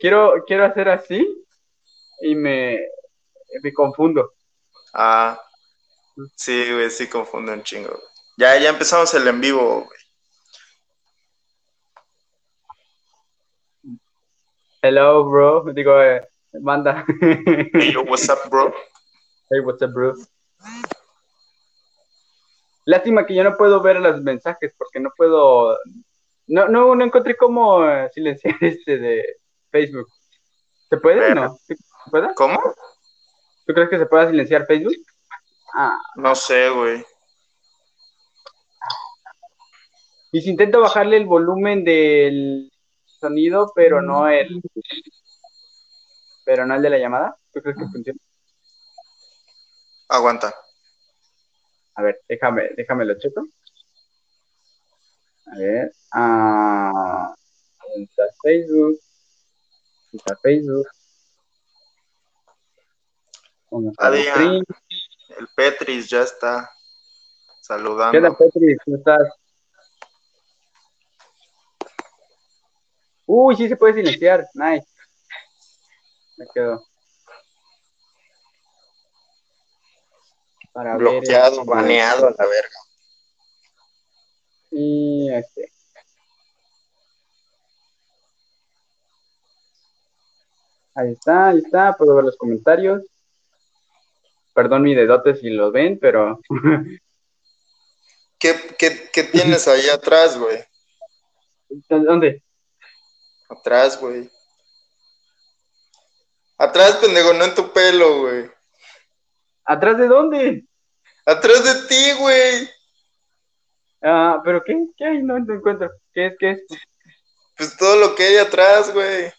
quiero, quiero hacer así y me, me confundo. Ah, sí, güey, sí confundo un chingo. Ya, ya empezamos el en vivo, güey. Hello, bro. Digo, eh, manda. Hey, yo, what's up, bro? Hey, what's up, bro? Lástima que yo no puedo ver los mensajes porque no puedo. No, no, no encontré cómo eh, silenciar este de Facebook. ¿Se puede o no? ¿Se puede? ¿Cómo? ¿Tú crees que se pueda silenciar Facebook? Ah. No sé, güey. Y si intento bajarle el volumen del sonido, pero no el. Pero no el de la llamada, ¿tú crees que funciona? Aguanta. A ver, déjame, déjame lo checo. A ver. Ah, ¿dónde está Facebook? ¿Dónde está Facebook? ¿Dónde está el Adrián. El Petris ya está ¿Qué onda, saludando. Petri? ¿Cómo estás? Uy, sí se puede silenciar. Nice. Me quedo. Para ver, Bloqueado, baneado a la verga. Y este. Ahí está, ahí está. Puedo ver los comentarios. Perdón mi dedote si lo ven, pero ¿Qué, qué, qué tienes ahí atrás, güey? ¿dónde? Atrás, güey. Atrás, pendejo, no en tu pelo, güey. ¿Atrás de dónde? Atrás de ti, güey. Ah, pero ¿qué? ¿Qué hay? No, no encuentro. ¿Qué es? ¿Qué es? Pues todo lo que hay atrás, güey.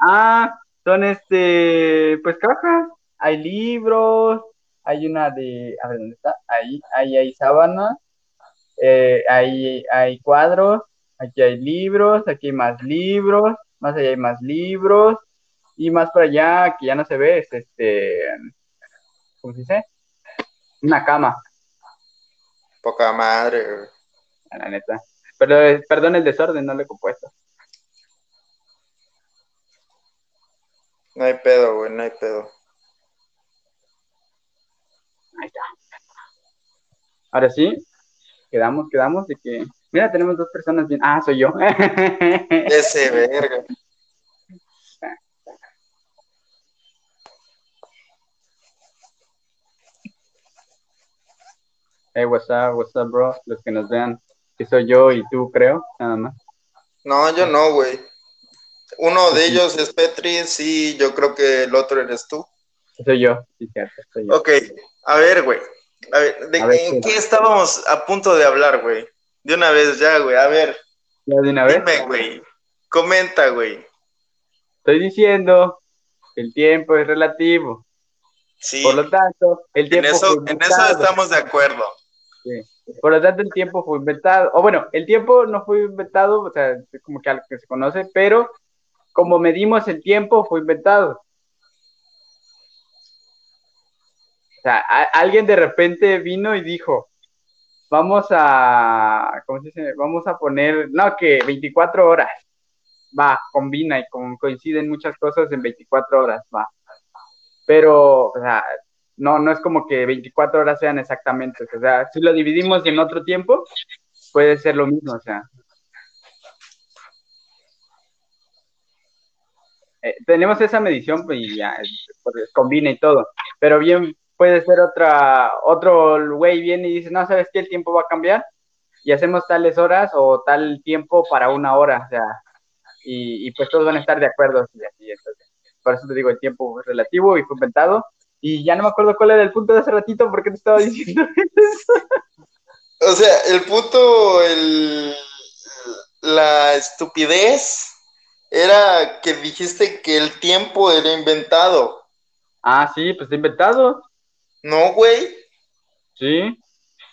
Ah, son este, pues cajas. Hay libros, hay una de, a ver, ¿dónde está? Ahí, ahí hay sábanas, eh, ahí hay cuadros, aquí hay libros, aquí hay más libros, más allá hay más libros, y más para allá, que ya no se ve, es este, ¿cómo se dice? Una cama, Poca madre, güey. la neta. Pero, perdón el desorden, no lo he compuesto. No hay pedo, güey, no hay pedo. Ahí está. Ahora sí, quedamos, quedamos de que. Mira, tenemos dos personas bien. Ah, soy yo. Ese verga. hey, what's up, what's up, bro? Los que nos vean, que soy yo y tú, creo, nada más. No, yo no, güey. Uno de ellos es Petris y yo creo que el otro eres tú. Soy yo, sí, cierto, soy yo. Ok, a ver, güey. A ver, ¿de A ver, en ¿qué? estábamos a punto de hablar, güey? De una vez ya, güey. A ver, ¿Ya de una vez? dime, güey. Comenta, güey. Estoy diciendo que el tiempo es relativo. Sí, Por lo tanto, el en tiempo eso, fue en eso estamos de acuerdo. Sí. Por lo tanto, el tiempo fue inventado. O bueno, el tiempo no fue inventado, o sea, es como que algo que se conoce, pero como medimos el tiempo, fue inventado. O sea, alguien de repente vino y dijo, vamos a, ¿cómo se dice? Vamos a poner, no, que 24 horas. Va, combina y con- coinciden muchas cosas en 24 horas, va. Pero, o sea, no, no es como que 24 horas sean exactamente, o sea, si lo dividimos en otro tiempo, puede ser lo mismo, o sea. Eh, tenemos esa medición pues, y ya, es- pues, combina y todo, pero bien puede ser otra, otro güey viene y dice, no, ¿sabes qué? El tiempo va a cambiar y hacemos tales horas o tal tiempo para una hora, o sea, y, y pues todos van a estar de acuerdo así, entonces, por eso te digo, el tiempo es relativo y fue inventado, y ya no me acuerdo cuál era el punto de hace ratito porque te estaba diciendo O sea, el puto, el, la estupidez era que dijiste que el tiempo era inventado. Ah, sí, pues inventado, No, güey. sí,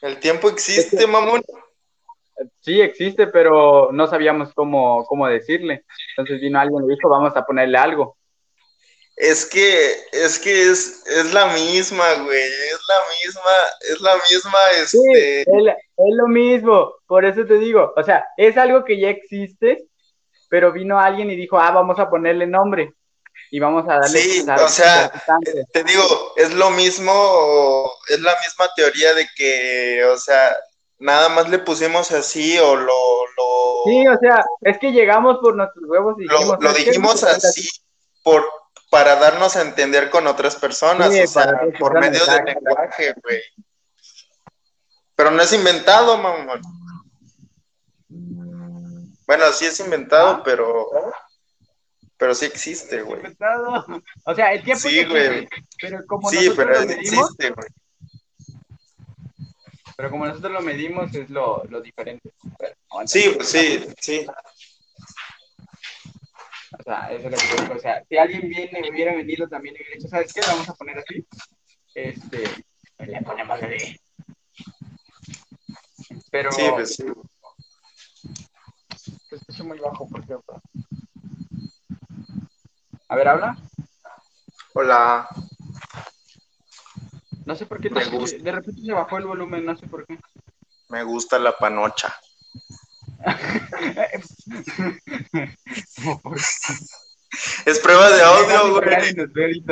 El tiempo existe, mamón. sí existe, pero no sabíamos cómo, cómo decirle, entonces vino alguien y dijo, vamos a ponerle algo. Es que, es que es, es la misma, güey. Es la misma, es la misma, Sí, este. es, es lo mismo, por eso te digo, o sea, es algo que ya existe, pero vino alguien y dijo, ah, vamos a ponerle nombre y vamos a darle. Sí, o sea, te digo, es lo mismo, es la misma teoría de que, o sea, nada más le pusimos así o lo, lo... Sí, o sea, es que llegamos por nuestros huevos y dijimos... Lo, dijimos así por, para darnos a entender con otras personas, o sea, por medio del lenguaje, güey. Pero no es inventado, mamón. Bueno, sí es inventado, ah. pero pero sí existe, güey. O sea, el tiempo sí, güey. Pero como sí, nosotros pero lo medimos, existe, güey. Pero como nosotros lo medimos es lo, lo diferente. sí, pues sí, sí. O sea, eso es lo que digo. O sea, si alguien viene, hubiera venido también hubiera dicho, ¿sabes qué? Lo vamos a poner así. Este, le ponemos así. Pero. Sí, pues sí. Escucha muy bajo, por cierto. A ver, habla. Hola. No sé por qué de repente se bajó el volumen, no sé por qué. Me gusta la panocha. es prueba de audio, güey.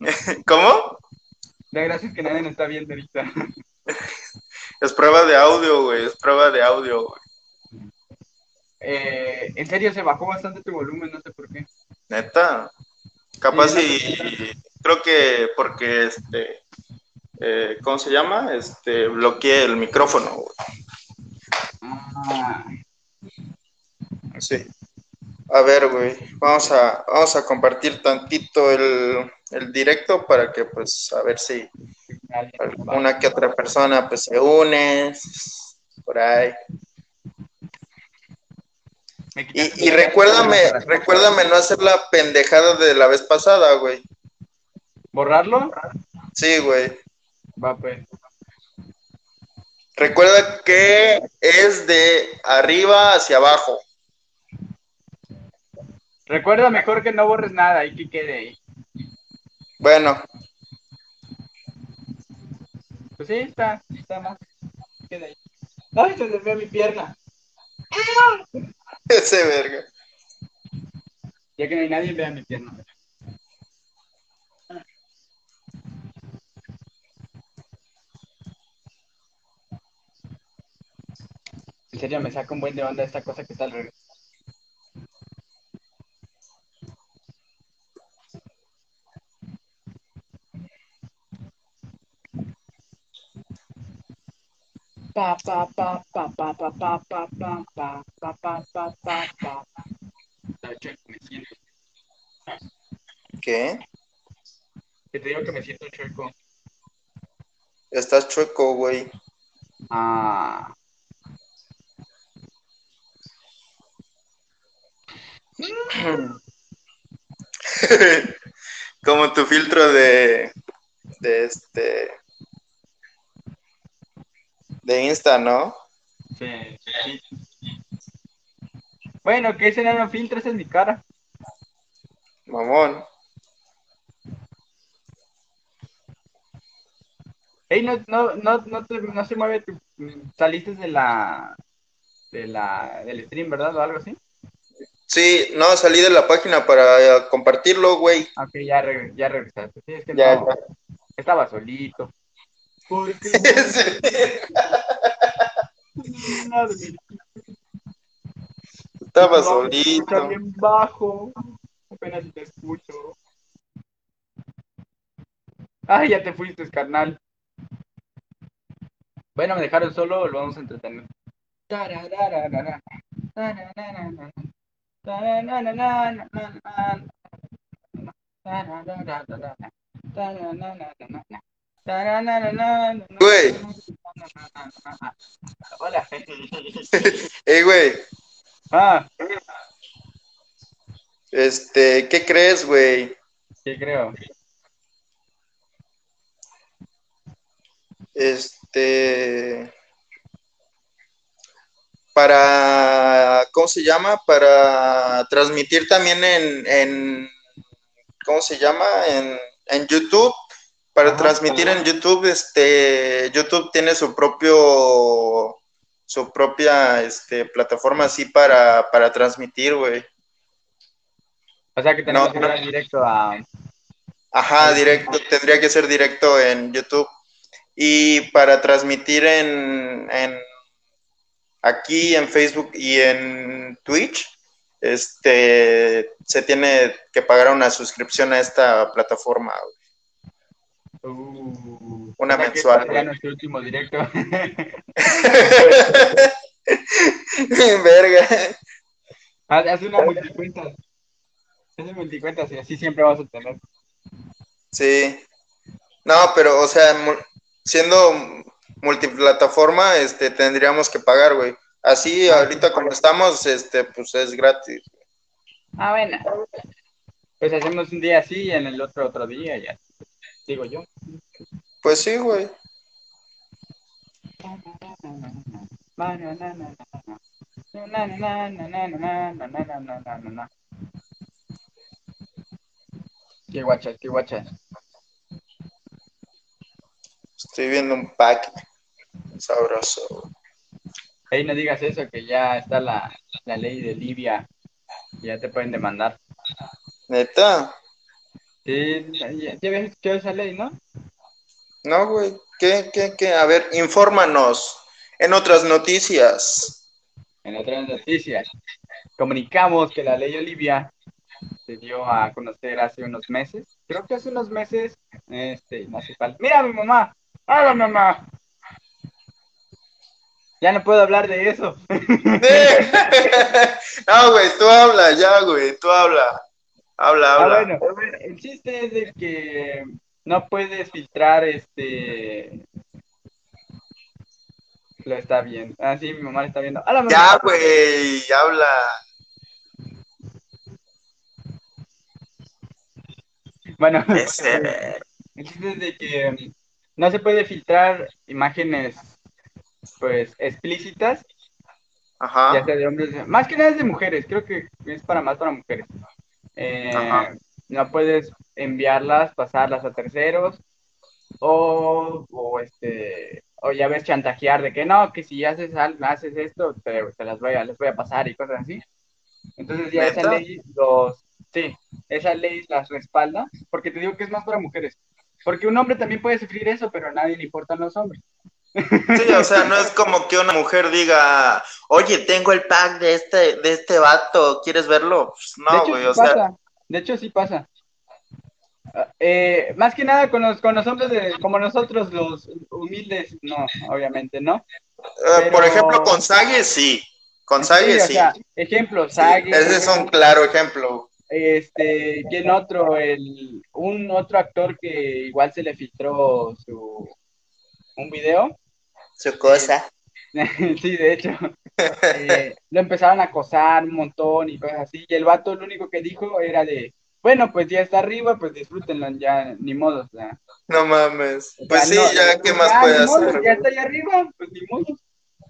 ¿Cómo? La gracia es que nadie nos está viendo ahorita. es prueba de audio, güey. Es prueba de audio, güey. Eh, en serio, se bajó bastante tu volumen, no sé por qué. Neta. Capaz y creo que porque este eh, ¿cómo se llama? Este bloqueé el micrófono. Ah. Sí. A ver, güey, vamos a, vamos a compartir tantito el, el directo para que pues a ver si una que otra persona pues se une por ahí. Y, y recuérdame, recuérdame no hacer la pendejada de la vez pasada, güey. ¿Borrarlo? Sí, güey. Va, pues. Recuerda que es de arriba hacia abajo. Recuerda mejor que no borres nada y que quede ahí. Bueno. Pues sí, está, está más. Queda ahí. Ay, se ve mi pierna. Ese verga. Ya que no hay nadie, vea mi pierna. En serio, me saca un buen de onda esta cosa que está al revés. Pa, pa, pa, pa, pa, pa, pa, pa, pa, pa, pa, pa, pa, pa, pa. ¿Qué? Que te digo que me siento chueco. Estás chueco, güey. Ah. Como tu filtro de, de este de Insta, ¿no? Sí, sí. Bueno, que ese no filtro, en mi cara. Mamón. Ey, no, no, no, no, te, no se mueve tu, saliste de la, de la, del stream, ¿verdad? O algo así. Sí, no, salí de la página para compartirlo, güey. Ok, ya, ya regresaste. Sí, es que ya, no, estaba solito. Porque Estaba solito. bien bajo. Apenas te escucho. Ay, ya te fuiste, carnal. Bueno, me dejaron solo, lo vamos a entretener. Güey. Hola. Ey, güey. Ah. Este, ¿qué crees, güey? ¿Qué creo? Este. Para. ¿Cómo se llama? Para transmitir también en. en ¿Cómo se llama? En, en YouTube para transmitir en YouTube, este, YouTube tiene su propio, su propia este, plataforma así para, para transmitir, güey. O sea que tenemos que ir directo a... Ajá, directo, tendría que ser directo en YouTube. Y para transmitir en, en aquí en Facebook y en Twitch, este se tiene que pagar una suscripción a esta plataforma. Uh, una mensual. Ya nuestro último directo. Verga. Haz una multicuenta. Haz una multicuenta, y así siempre vas a tener. Sí. No, pero, o sea, siendo multiplataforma, este, tendríamos que pagar, güey. Así, ah, ahorita como estamos, este, pues es gratis. Ah, bueno. Pues hacemos un día así y en el otro otro día, ya. Digo yo. Pues sí, güey. Qué guachas, qué guachas. Estoy viendo un pack sabroso. Ey, no digas eso, que ya está la, la ley de Libia. Ya te pueden demandar. ¿Neta? Sí, ya, ya habías escuchado esa ley, ¿no? No, güey. ¿Qué, qué, qué? A ver, infórmanos. En otras noticias. En otras noticias. Comunicamos que la ley Olivia se dio a conocer hace unos meses. Creo que hace unos meses. Este, no hace falta. ¡Mira mi mamá! ¡Hola, mamá! Ya no puedo hablar de eso. no, güey, tú habla, ya, güey, tú habla. Habla, ah, habla. bueno, el chiste es de que no puedes filtrar este. Lo está viendo. Ah, sí, mi mamá lo está viendo. ya, güey, habla. Bueno, el chiste es de que no se puede filtrar imágenes pues explícitas, Ajá. ya sea de hombres, más que nada es de mujeres, creo que es para más para mujeres. Eh, no puedes enviarlas, pasarlas a terceros, o, o este o ya ves chantajear de que no, que si haces algo, haces esto, te, te, las voy a, les voy a pasar y cosas así. Entonces ya esa ley los, sí, esa ley las respalda, porque te digo que es más para mujeres. Porque un hombre también puede sufrir eso, pero a nadie le importan los hombres. Sí, o sea, no es como que una mujer diga, oye, tengo el pack de este, de este vato, ¿quieres verlo? Pues no, güey, o sea. De hecho, sí pasa. Eh, más que nada con los, con los hombres de, como nosotros, los humildes, no, obviamente, ¿no? Eh, por ejemplo, con Sage, sí. Con Sage, sí. ejemplo, Sage. ese es un claro ejemplo. Este, ¿quién otro? El, un otro actor que igual se le filtró su, un video su cosa. sí, de hecho. Eh, lo empezaron a acosar un montón y cosas así. Y el vato lo único que dijo era de, bueno, pues ya está arriba, pues disfrútenlo, ya ni modo. No mames. Pues sí, ya, ¿qué más puede hacer? ya está ahí arriba, pues ni modo.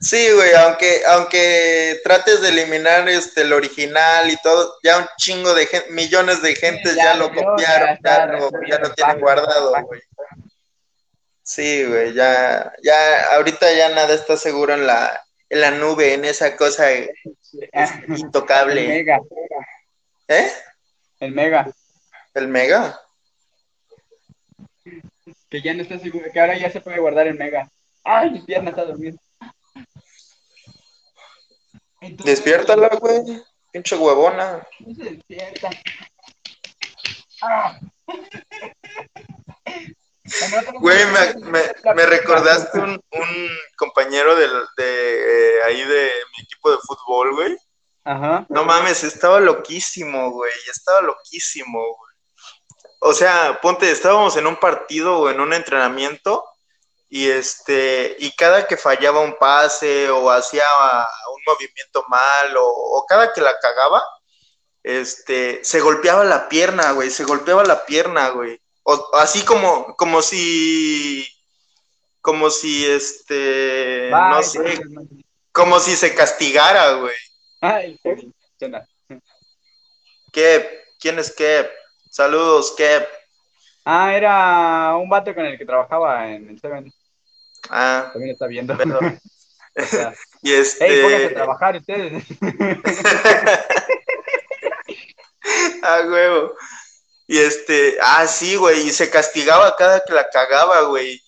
Sí, güey, aunque, aunque trates de eliminar este el original y todo, ya un chingo de gente, millones de gente ya, lo copiaron, ya lo tienen guardado, güey. Sí, güey, ya, ya, ahorita ya nada está seguro en la, en la nube, en esa cosa intocable. El mega. ¿Eh? El mega. ¿El mega? Que ya no está seguro, que ahora ya se puede guardar el mega. Ay, mi pierna está durmiendo. Despiértala, güey. Pinche huevona. No se despierta. Ah. Güey, me, recordaste un, compañero de, de ahí de mi equipo de fútbol, güey. Ajá. No mames, estaba loquísimo, güey. Estaba loquísimo, güey. O sea, ponte, estábamos en un partido o en un entrenamiento y este, y cada que fallaba un pase o hacía un movimiento mal o, o cada que la cagaba, este, se golpeaba la pierna, güey, se golpeaba la pierna, güey. O, así como, como si, como si este, no sé, como si se castigara, güey. Ay, ¿Qué? ¿Quién es Kep? Saludos, Kep. Ah, era un vato con el que trabajaba en el Seven. Ah. También está viendo. y este... a trabajar ustedes. ah, huevo. Y este, ah, sí, güey, y se castigaba cada que la cagaba, güey.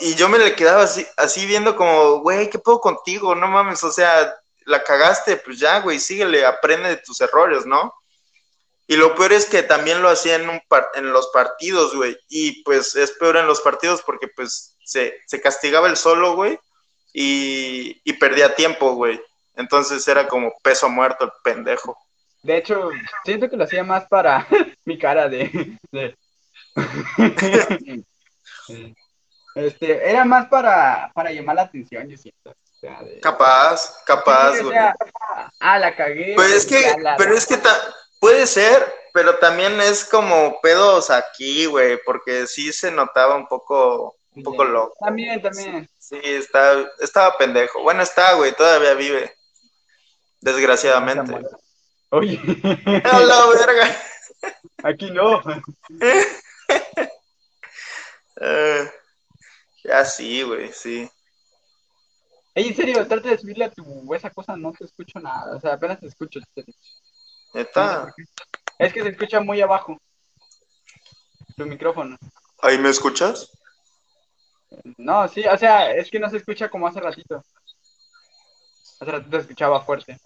Y yo me le quedaba así, así viendo como, güey, ¿qué puedo contigo? No mames, o sea, la cagaste, pues ya, güey, síguele, aprende de tus errores, ¿no? Y lo peor es que también lo hacía en, un en los partidos, güey. Y pues es peor en los partidos porque pues se, se castigaba el solo, güey. Y, y perdía tiempo, güey. Entonces era como peso muerto el pendejo. De hecho, siento que lo hacía más para mi cara de... este, era más para, para llamar la atención, yo siento. Capaz, capaz, güey. ah, la cagué. Pues es que, pero es que puede ser, pero también es como pedos aquí, güey, porque sí se notaba un poco, un poco loco. También, también. Sí, está, estaba pendejo. Bueno, está, güey, todavía vive. Desgraciadamente. Oye. A la verga. Aquí no. Eh, ya sí, güey, sí. Ey, en serio, trata de subirle a tu esa cosa, no te escucho nada. O sea, apenas te escucho. ¿Está? es que se escucha muy abajo. Tu micrófono. ¿Ahí me escuchas? No, sí, o sea, es que no se escucha como hace ratito. Hace ratito escuchaba fuerte.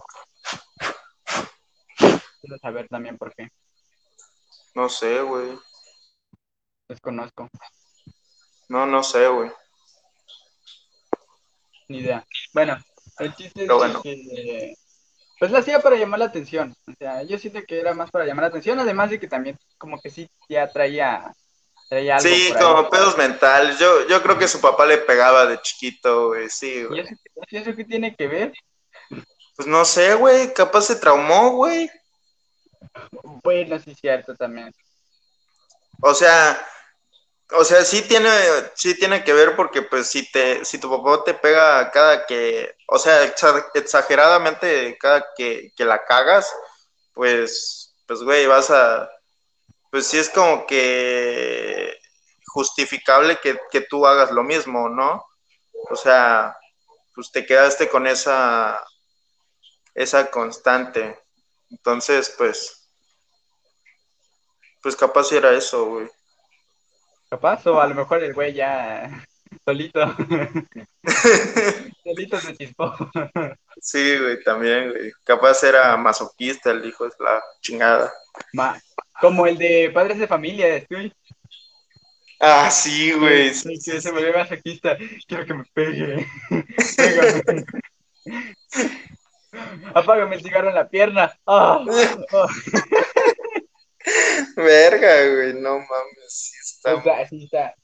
Quiero saber también por qué. No sé, güey. Desconozco. No, no sé, güey. Ni idea. Bueno, el chiste es que pues la hacía para llamar la atención. O sea, yo siento que era más para llamar la atención, además de que también como que sí ya traía, traía algo Sí, como pedos mentales. Yo, yo creo que su papá le pegaba de chiquito, güey, sí, güey. ¿Y eso, qué tiene que ver? Pues no sé, güey, capaz se traumó, güey. Bueno, sí, cierto también. O sea, o sea, sí tiene, sí tiene que ver porque pues si te, si tu papá te pega cada que, o sea, exageradamente cada que, la cagas, pues, pues güey, vas a, pues sí es como que justificable que, que tú hagas lo mismo, ¿no? O sea, pues te quedaste con esa, esa constante. Entonces, pues, pues capaz era eso, güey. Capaz, o a lo mejor el güey ya solito. solito se chispó. sí, güey, también, güey. Capaz era masoquista el hijo de la chingada. como el de padres de familia, estoy. Ah, sí, güey. Sí, que se volvió masoquista. Quiero que me pegue. Apágame el cigarro en la pierna. ¡Ah! ¡Ah! Verga, güey, no mames.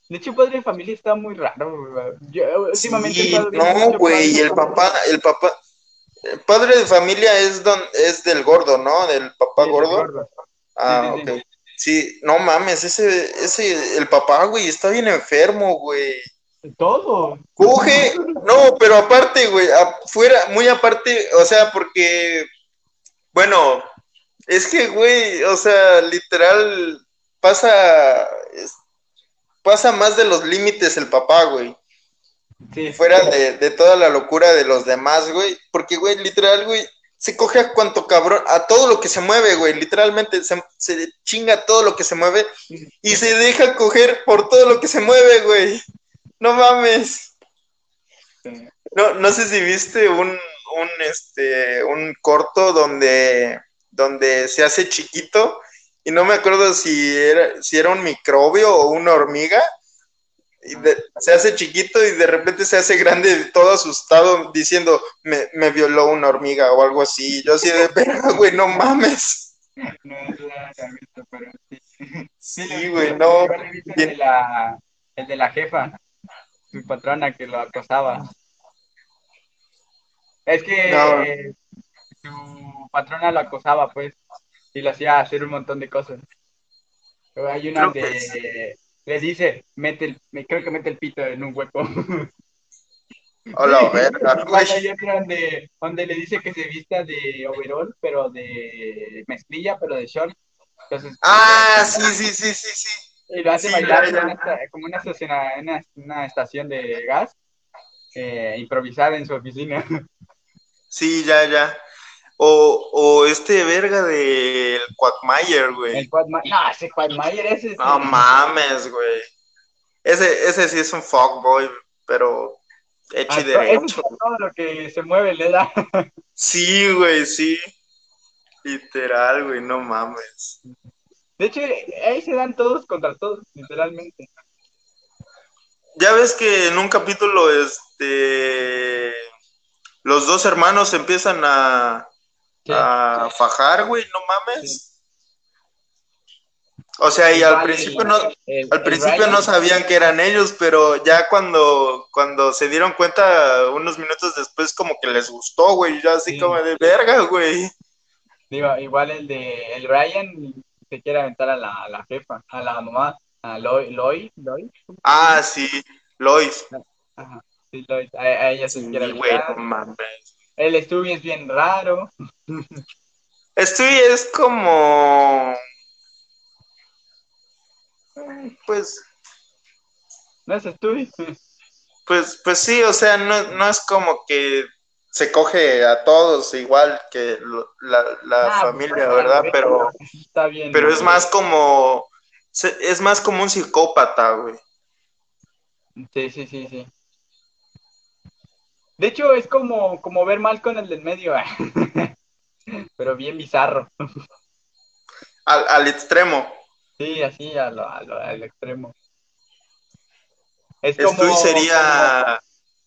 De hecho, padre de familia está muy raro. Yo, últimamente no, güey, el papá, el papá, el padre de familia es don, es del gordo, ¿no? Del papá gordo. Ah, ok. Sí, no mames, ese, ese, el papá, güey, está bien enfermo, güey. Todo. Coge, no, pero aparte, güey, afuera, muy aparte, o sea, porque, bueno, es que, güey, o sea, literal, pasa, pasa más de los límites el papá, güey. Sí. Fuera de, toda la locura de los demás, güey. Porque, güey, literal, güey, se coge a cuanto cabrón, a todo lo que se mueve, güey. Literalmente se, se chinga todo lo que se mueve y se deja coger por todo lo que se mueve, güey. No mames. No, no sé si viste un, un, este, un corto donde, donde se hace chiquito y no me acuerdo si era, si era un microbio o una hormiga, y se hace chiquito y de repente se hace grande, todo asustado, diciendo, me, me violó una hormiga o algo así. Yo así de, pero, güey, no mames. No, visto, pero sí. Sí, güey, no. El de, la, el de la jefa, su patrona que lo acosaba. Es que su patrona lo acosaba, pues y lo hacía hacer un montón de cosas. hay una donde le dice, mete el, me creo que mete el pito en un hueco. Hola, verga, Hay otra donde, donde le dice que se vista de overall, pero de mezclilla, pero de short. ah, sí, sí, sí, sí, sí. Y lo hace bailar como una, estación, una, estación de gas. eh, improvisar en su oficina. Sí, ya, ya. O, o este verga del Quagmire, güey. El Quagmire, no, ese Quagmire, ese es... No mames, güey. Ese, ese sí es un fuckboy, pero hecho y derecho. todo lo que se mueve le da. Sí, güey, sí. Literal, güey, no mames. De hecho, ahí se dan todos contra todos, literalmente. Ya ves que en un capítulo, este, los dos hermanos empiezan a, a fajar, güey, no mames. O sea, y al principio no, al principio no sabían que eran ellos, pero ya cuando, cuando se dieron cuenta, unos minutos después, como que les gustó, güey, ya así como de verga, güey. Digo, igual el de el Ryan se quiere aventar a la, a la jefa, a la mamá, a Lois, Lois, Ah, sí, Lois. Ajá, sí, Lois, a, ella se quiere aventar. El Stewie es bien raro. Stewie es como pues. ¿No es Stewie? Pues, pues sí, o sea, no, no es como que se coge a todos igual que la, la ah, pues, familia, ¿verdad? Pero, está bien, pero es más como, es más como un psicópata, güey. Sí, sí, sí, sí. De hecho, es como, como ver mal con el del medio, pero bien bizarro. Al, al extremo. Sí, así a lo, a lo, al extremo. Es como, sería...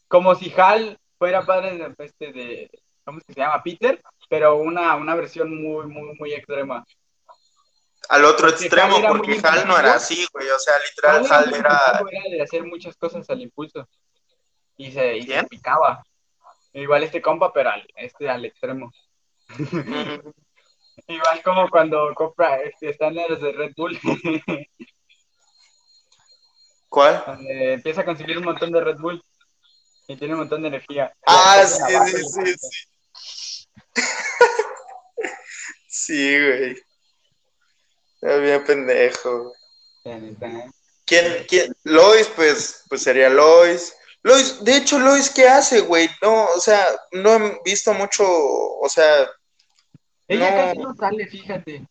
como, si Hal fuera padre de, este de, ¿cómo se llama? Peter, pero una, una versión muy, muy, muy extrema. Al otro extremo, porque Hal no era así, güey, o sea, literal, Hal, era... era... de hacer muchas cosas al impulso, y se, y se picaba. Igual este compa, pero al, este al extremo. Igual como cuando compra, este, están los de Red Bull. ¿Cuál? empieza a conseguir un montón de Red Bull y tiene un montón de energía. Ah, sí, sí, sí, sí. sí, güey. Es bien pendejo. ¿Quién, quién? Lois, pues, pues sería Lois. Lois, de hecho, Lois, ¿qué hace, güey? No, o sea, no he visto mucho, o sea, ella casi no sale, fíjate.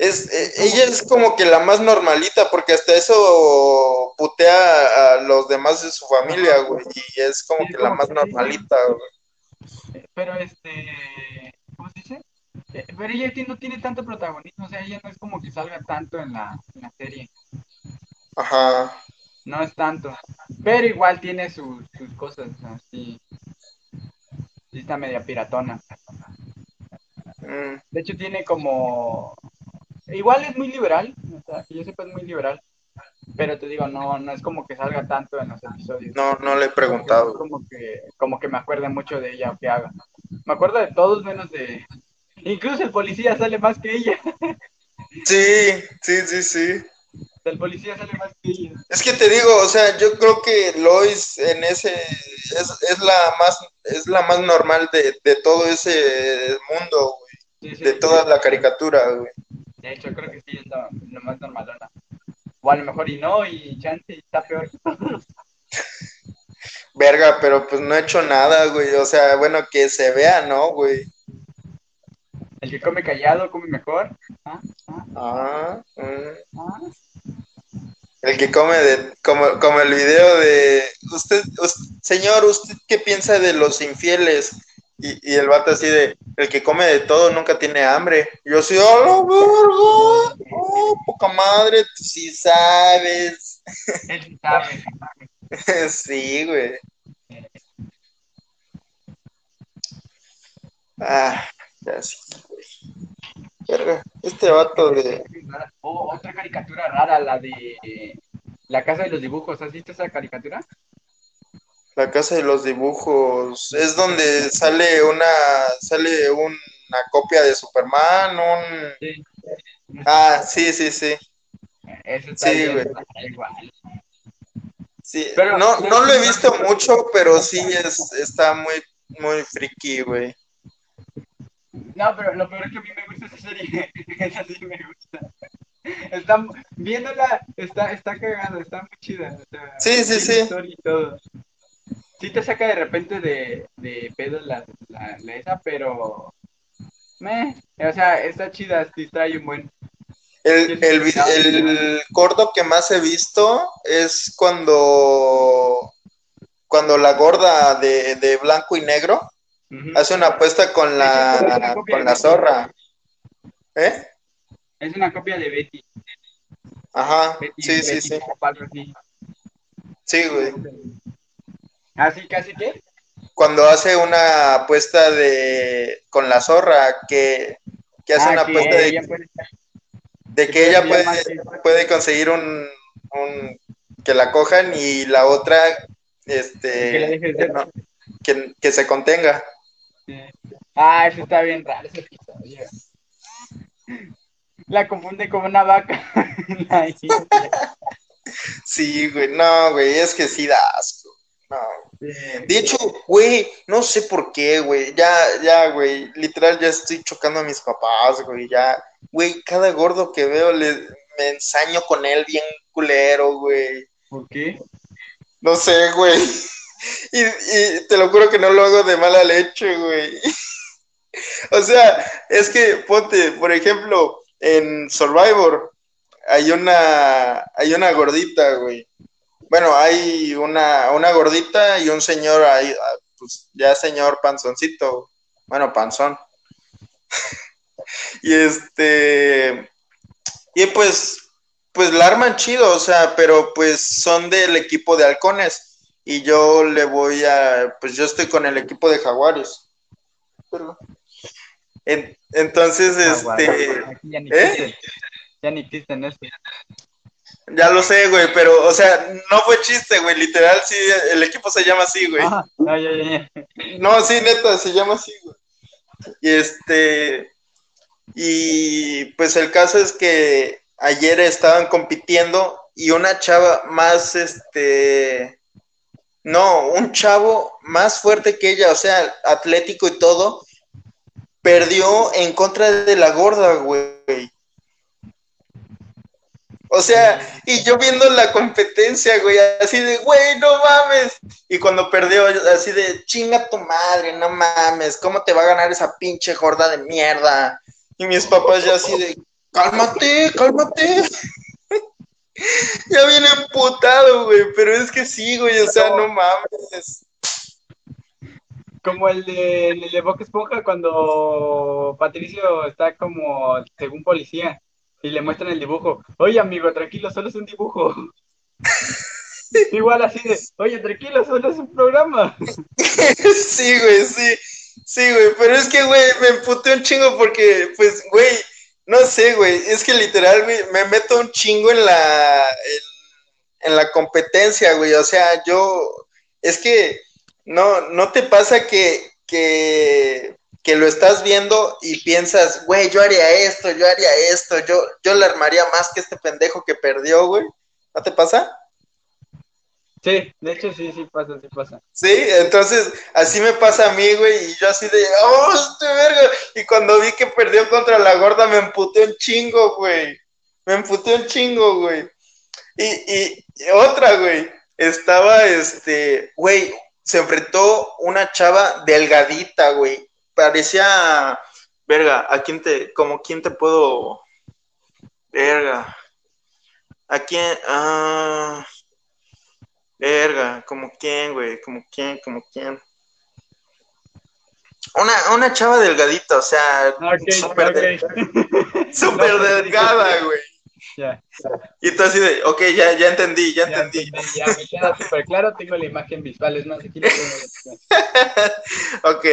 Es, eh, ella es como que la más normalita, porque hasta eso putea a los demás de su familia, güey, y es como que la más normalita, güey. Pero este, ¿cómo se dice? Eh, pero ella no tiene tanto protagonismo, o sea, ella no es como que salga tanto en la, en la serie. Ajá. No es tanto, pero igual tiene sus, sus cosas, así. Sí está media piratona. De hecho, tiene como. Igual es muy liberal, o sea, yo sepa es muy liberal. Pero te digo, no, no es como que salga tanto en los episodios. No, no le he preguntado. Como que, como que me acuerde mucho de ella o que haga. Me acuerdo de todos menos de. Incluso el policía sale más que ella. Sí, sí, sí, sí. El policía sale más que ella. Es que te digo, o sea, yo creo que Lois en ese es, es la más es la más normal de, de todo ese mundo, de toda la caricatura, güey. De hecho, creo que sí es lo, más normalona. O a lo mejor y no, y Chance está peor. Verga, pero pues no he hecho nada, güey. O sea, bueno, que se vea, ¿no, güey? El que come callado come mejor. Ah, ah. ah mm. El que come de, como, como el video de usted, señor, ¿usted qué piensa de los infieles? Y, y, el vato así de, el que come de todo nunca tiene hambre. Y yo así, ¡oh, verga! ¡Oh, poca madre! Tú sí sabes. Él sabe. sí, güey. Ah, ya sí, güey. Verga, este vato de... Oh, otra caricatura rara, la de La Casa de los Dibujos. ¿Has visto esa caricatura? La casa de los dibujos es donde sale una sale una copia de Superman, un Ah, sí, sí, sí. sí, güey. Sí, pero no no lo he visto mucho, pero sí es está muy muy friki, güey. No, pero lo peor es que a mí me gusta esa serie. esa sí me gusta. Está, viéndola, está, está cagada, está muy chida. sí, sí, sí. Y todo. Sí te saca de repente de, de pedo la, la, la esa, pero me, o sea, está chida, sí trae un buen. El, el, el gordo que más he visto es cuando cuando la gorda de, de blanco y negro hace una apuesta con la con la zorra. ¿Eh? Es una copia de Betty. Ajá. Betty Sí, sí, Betty sí. Así. Sí, güey. Así, casi que. Cuando hace una apuesta de con la zorra que, que hace Ah, una que apuesta de, puede que que ella puede puede, conseguir un, un que la cojan y la otra este que no, que, que se contenga. Ah, eso está bien raro ese episodio. La confunde con una vaca. Sí, güey, no, güey, es que sí da asco. No. De hecho, güey, no sé por qué, güey, ya, ya, güey, literal ya estoy chocando a mis papás, güey, ya, güey, cada gordo que veo le, me ensaño con él bien culero, güey. ¿Por qué? No sé, güey. Y, y te lo juro que no lo hago de mala leche, güey. O sea, es que ponte, por ejemplo, en Survivor hay una hay una gordita, güey. Bueno, hay una, una gordita y un señor ahí, ah, pues ya señor panzoncito, bueno, panzón. y este y pues pues la arman chido, o sea, pero pues son del equipo de halcones y yo le voy a, pues yo estoy con el equipo de jaguares. Entonces, este, ya ni ¿eh? existen. Ya ni existen eso. Ya lo sé, güey, pero, o sea, no fue chiste, güey, literal, sí, el equipo se llama así, güey. Ah, no, ya, ya, ya. No, sí, neta, se llama así, güey. Y este, y pues el caso es que ayer estaban compitiendo y una chava más, este, no, un chavo más fuerte que ella, o sea, atlético y todo, perdió en contra de la gorda, güey. O sea, y yo viendo la competencia, güey, así de, güey, no mames. Y cuando perdió, así de, chinga tu madre, no mames, ¿cómo te va a ganar esa pinche gorda de mierda? Y mis papás ya así de, cálmate, cálmate. ya viene emputado, güey, pero es que sí, güey, o sea, no mames. Como el de, el de Boca Esponja cuando Patricio está como según policía y le muestran el dibujo. Oye, amigo, tranquilo, solo es un dibujo. Igual así de, oye, tranquilo, solo es un programa. sí, güey, sí. Sí, güey, pero es que, güey, me emputé un chingo porque, pues, güey, no sé, güey, es que literal, güey, me meto un chingo en la, en, en la competencia, güey, o sea, yo, es que, no, no te pasa que, que, que lo estás viendo y piensas, güey, yo haría esto, yo haría esto, yo, yo le armaría más que este pendejo que perdió, güey, ¿no te pasa? Sí, de hecho sí, sí pasa, sí pasa. Sí, entonces así me pasa a mí, güey, y yo así de, oh, este verga. Y cuando vi que perdió contra la gorda, me emputé un chingo, güey. Me emputé un chingo, güey. Y, y, y otra, güey, estaba, este, güey, se enfrentó una chava delgadita, güey. Parecía, verga, ¿a quién te, como quién te puedo, verga? ¿A quién? Ah... Verga, como quién, güey, como quién, como quién. Una, una chava delgadita, o sea, súper ok. de- súper No, delgada, güey. Y tú así de, ok, ya, ya entendí, ya ya, entendí. entendí, ya me queda súper claro, tengo la imagen visual, es más, aquí la tengo. ok,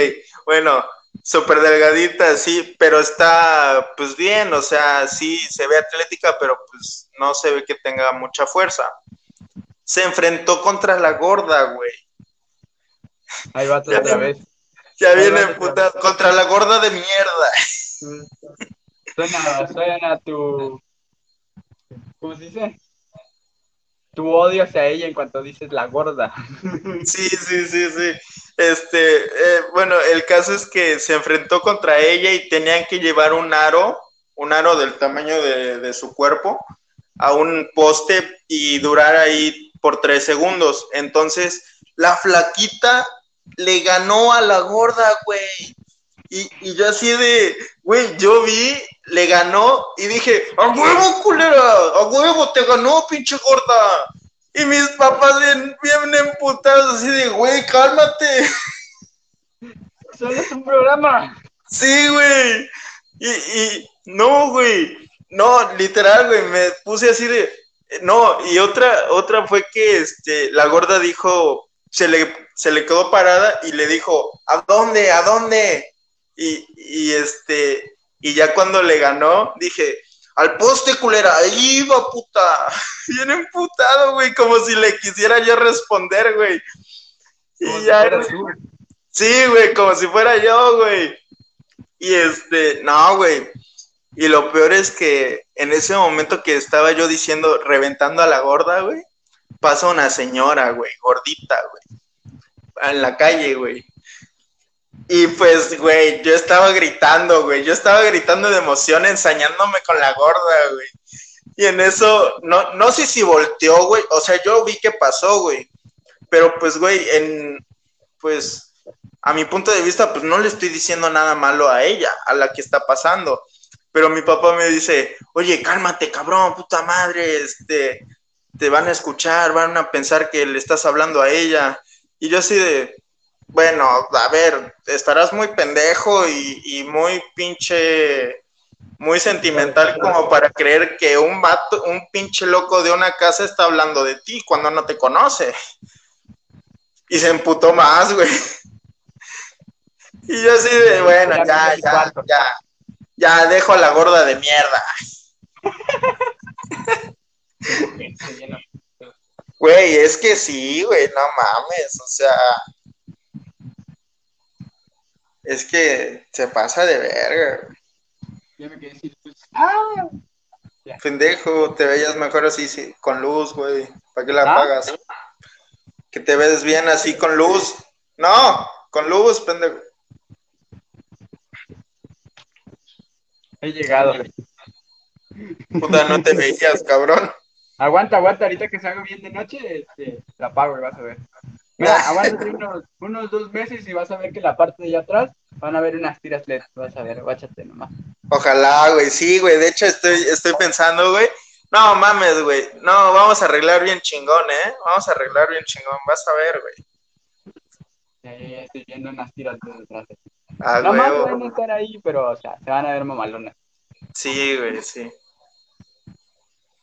bueno, súper delgadita, sí, pero está, pues bien, o sea, sí se ve atlética, pero pues no se ve que tenga mucha fuerza. Se enfrentó contra la gorda, güey. Ahí va otra vez. Ya Ahí viene puta, contra la gorda de mierda. Suena, suena tu. ¿Cómo se dice? Tu odio hacia ella en cuanto dices la gorda. Sí, sí, sí, sí. Este, eh, bueno, el caso es que se enfrentó contra ella y tenían que llevar un aro, un aro del tamaño de, de su cuerpo, a un poste y durar ahí por tres segundos. Entonces, la flaquita le ganó a la gorda, güey. Y, y yo así de, güey, yo vi, le ganó y dije, a huevo, culera, a huevo, te ganó, pinche gorda. Y mis papás bien, bien emputados, así de, güey, cálmate. Solo es un programa. Sí, güey. Y, y, no, güey. No, literal, güey, me puse así de, no, y otra, otra fue que este, la gorda dijo, se le, se le quedó parada y le dijo, ¿a dónde? ¿A dónde? Y, y este, y ya cuando le ganó, dije, al poste, culera, ahí va, puta. Bien emputado, güey, como si le quisiera yo responder, güey. Y ya. sí, güey, como si fuera yo, güey. Y este, no, güey. Y lo peor es que en ese momento que estaba yo diciendo, reventando a la gorda, güey, pasa una señora, güey, gordita, güey, en la calle, güey. Y pues, güey, yo estaba gritando, güey, yo estaba gritando de emoción, ensañándome con la gorda, güey. Y en eso, no, no sé si volteó, güey, o sea, yo vi qué pasó, güey. Pero pues, güey, en, pues, a mi punto de vista, pues no le estoy diciendo nada malo a ella, a la que está pasando. Pero mi papá me dice, oye, cálmate, cabrón, puta madre, este, te van a escuchar, van a pensar que le estás hablando a ella. Y yo así de, bueno, a ver, estarás muy pendejo y, muy pinche, muy sentimental como para creer que un vato, un pinche loco de una casa está hablando de ti cuando no te conoce. Y se emputó más, güey. Y yo así de, bueno, ya, ya, ya, ya dejo a la gorda de mierda. Güey, es que sí, güey, no mames, o sea, es que se pasa de verga. Ya me quedé pues, ¡Ah! Pendejo, te veías mejor así sí, con luz, güey. ¿Para qué la ¿Ah? apagas? Que te ves bien así con luz. No, con luz, pendejo. He llegado. Puta, no te veías, cabrón. Aguanta, aguanta, ahorita que salga bien de noche, este, la apago y vas a ver. Mira, aguanta unos, unos dos meses y vas a ver que la parte de allá atrás van a ver unas tiras LED. Vas a ver, guáchate nomás. Ojalá, güey, sí, güey. De hecho, estoy, estoy pensando, güey. No mames, güey. No, vamos a arreglar bien chingón, ¿eh? Vamos a arreglar bien chingón. Vas a ver, güey. Ya, estoy viendo unas tiras LED detrás. Ah, no más pueden estar ahí, pero, o sea, se van a ver mamalonas. Sí, güey, sí.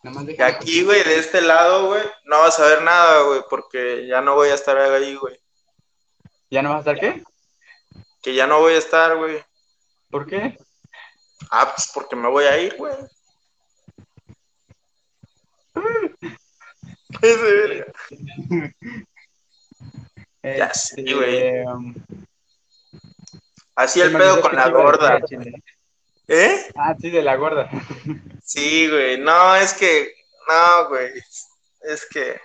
Y aquí, güey, de este lado, güey, no vas a ver nada, güey, porque ya no voy a estar ahí, güey. ¿Ya no vas a estar qué? Que ya no voy a estar, güey. ¿Por qué? Ah, pues porque me voy a ir, güey. ya sí, este, güey. Um, Así el pedo con la gorda. ¿Eh? Ah, sí, de la gorda. Sí, güey. No, es que. No, güey. Es que.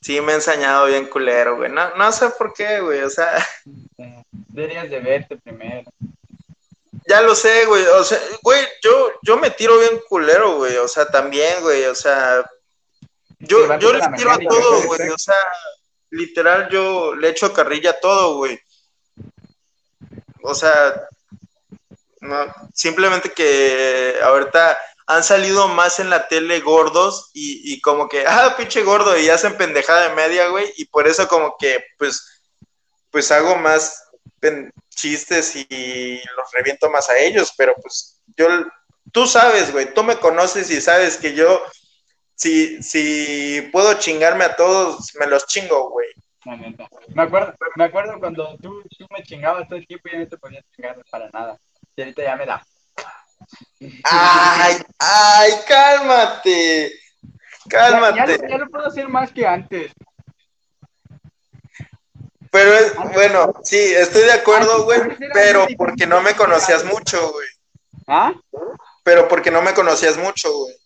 Sí, me he ensañado bien culero, güey. No, no sé por qué, güey. O sea. Deberías de verte primero. Ya lo sé, güey. O sea, güey, yo, yo me tiro bien culero, güey. O sea, también, güey. O sea. Yo, yo les tiro a todo, güey. O sea, literal, yo le echo carrilla a todo, güey. O sea, no, simplemente que ahorita han salido más en la tele gordos y, como que, ah, pinche gordo, y hacen pendejada de media, güey, y por eso como que, pues, pues hago más chistes y los reviento más a ellos, pero pues yo, tú sabes, güey, tú me conoces y sabes que yo, si, si puedo chingarme a todos, me los chingo, güey. Me acuerdo, me acuerdo cuando tú, tú me chingabas todo el tiempo y yo no te podía chingar para nada. Y ahorita ya me da. Ay, ay, cálmate. Cálmate. Ya, lo puedo hacer más que antes. Pero es, bueno, sí, estoy de acuerdo, güey, pero porque no me conocías mucho, güey. ¿Ah? Pero porque no me conocías mucho, güey.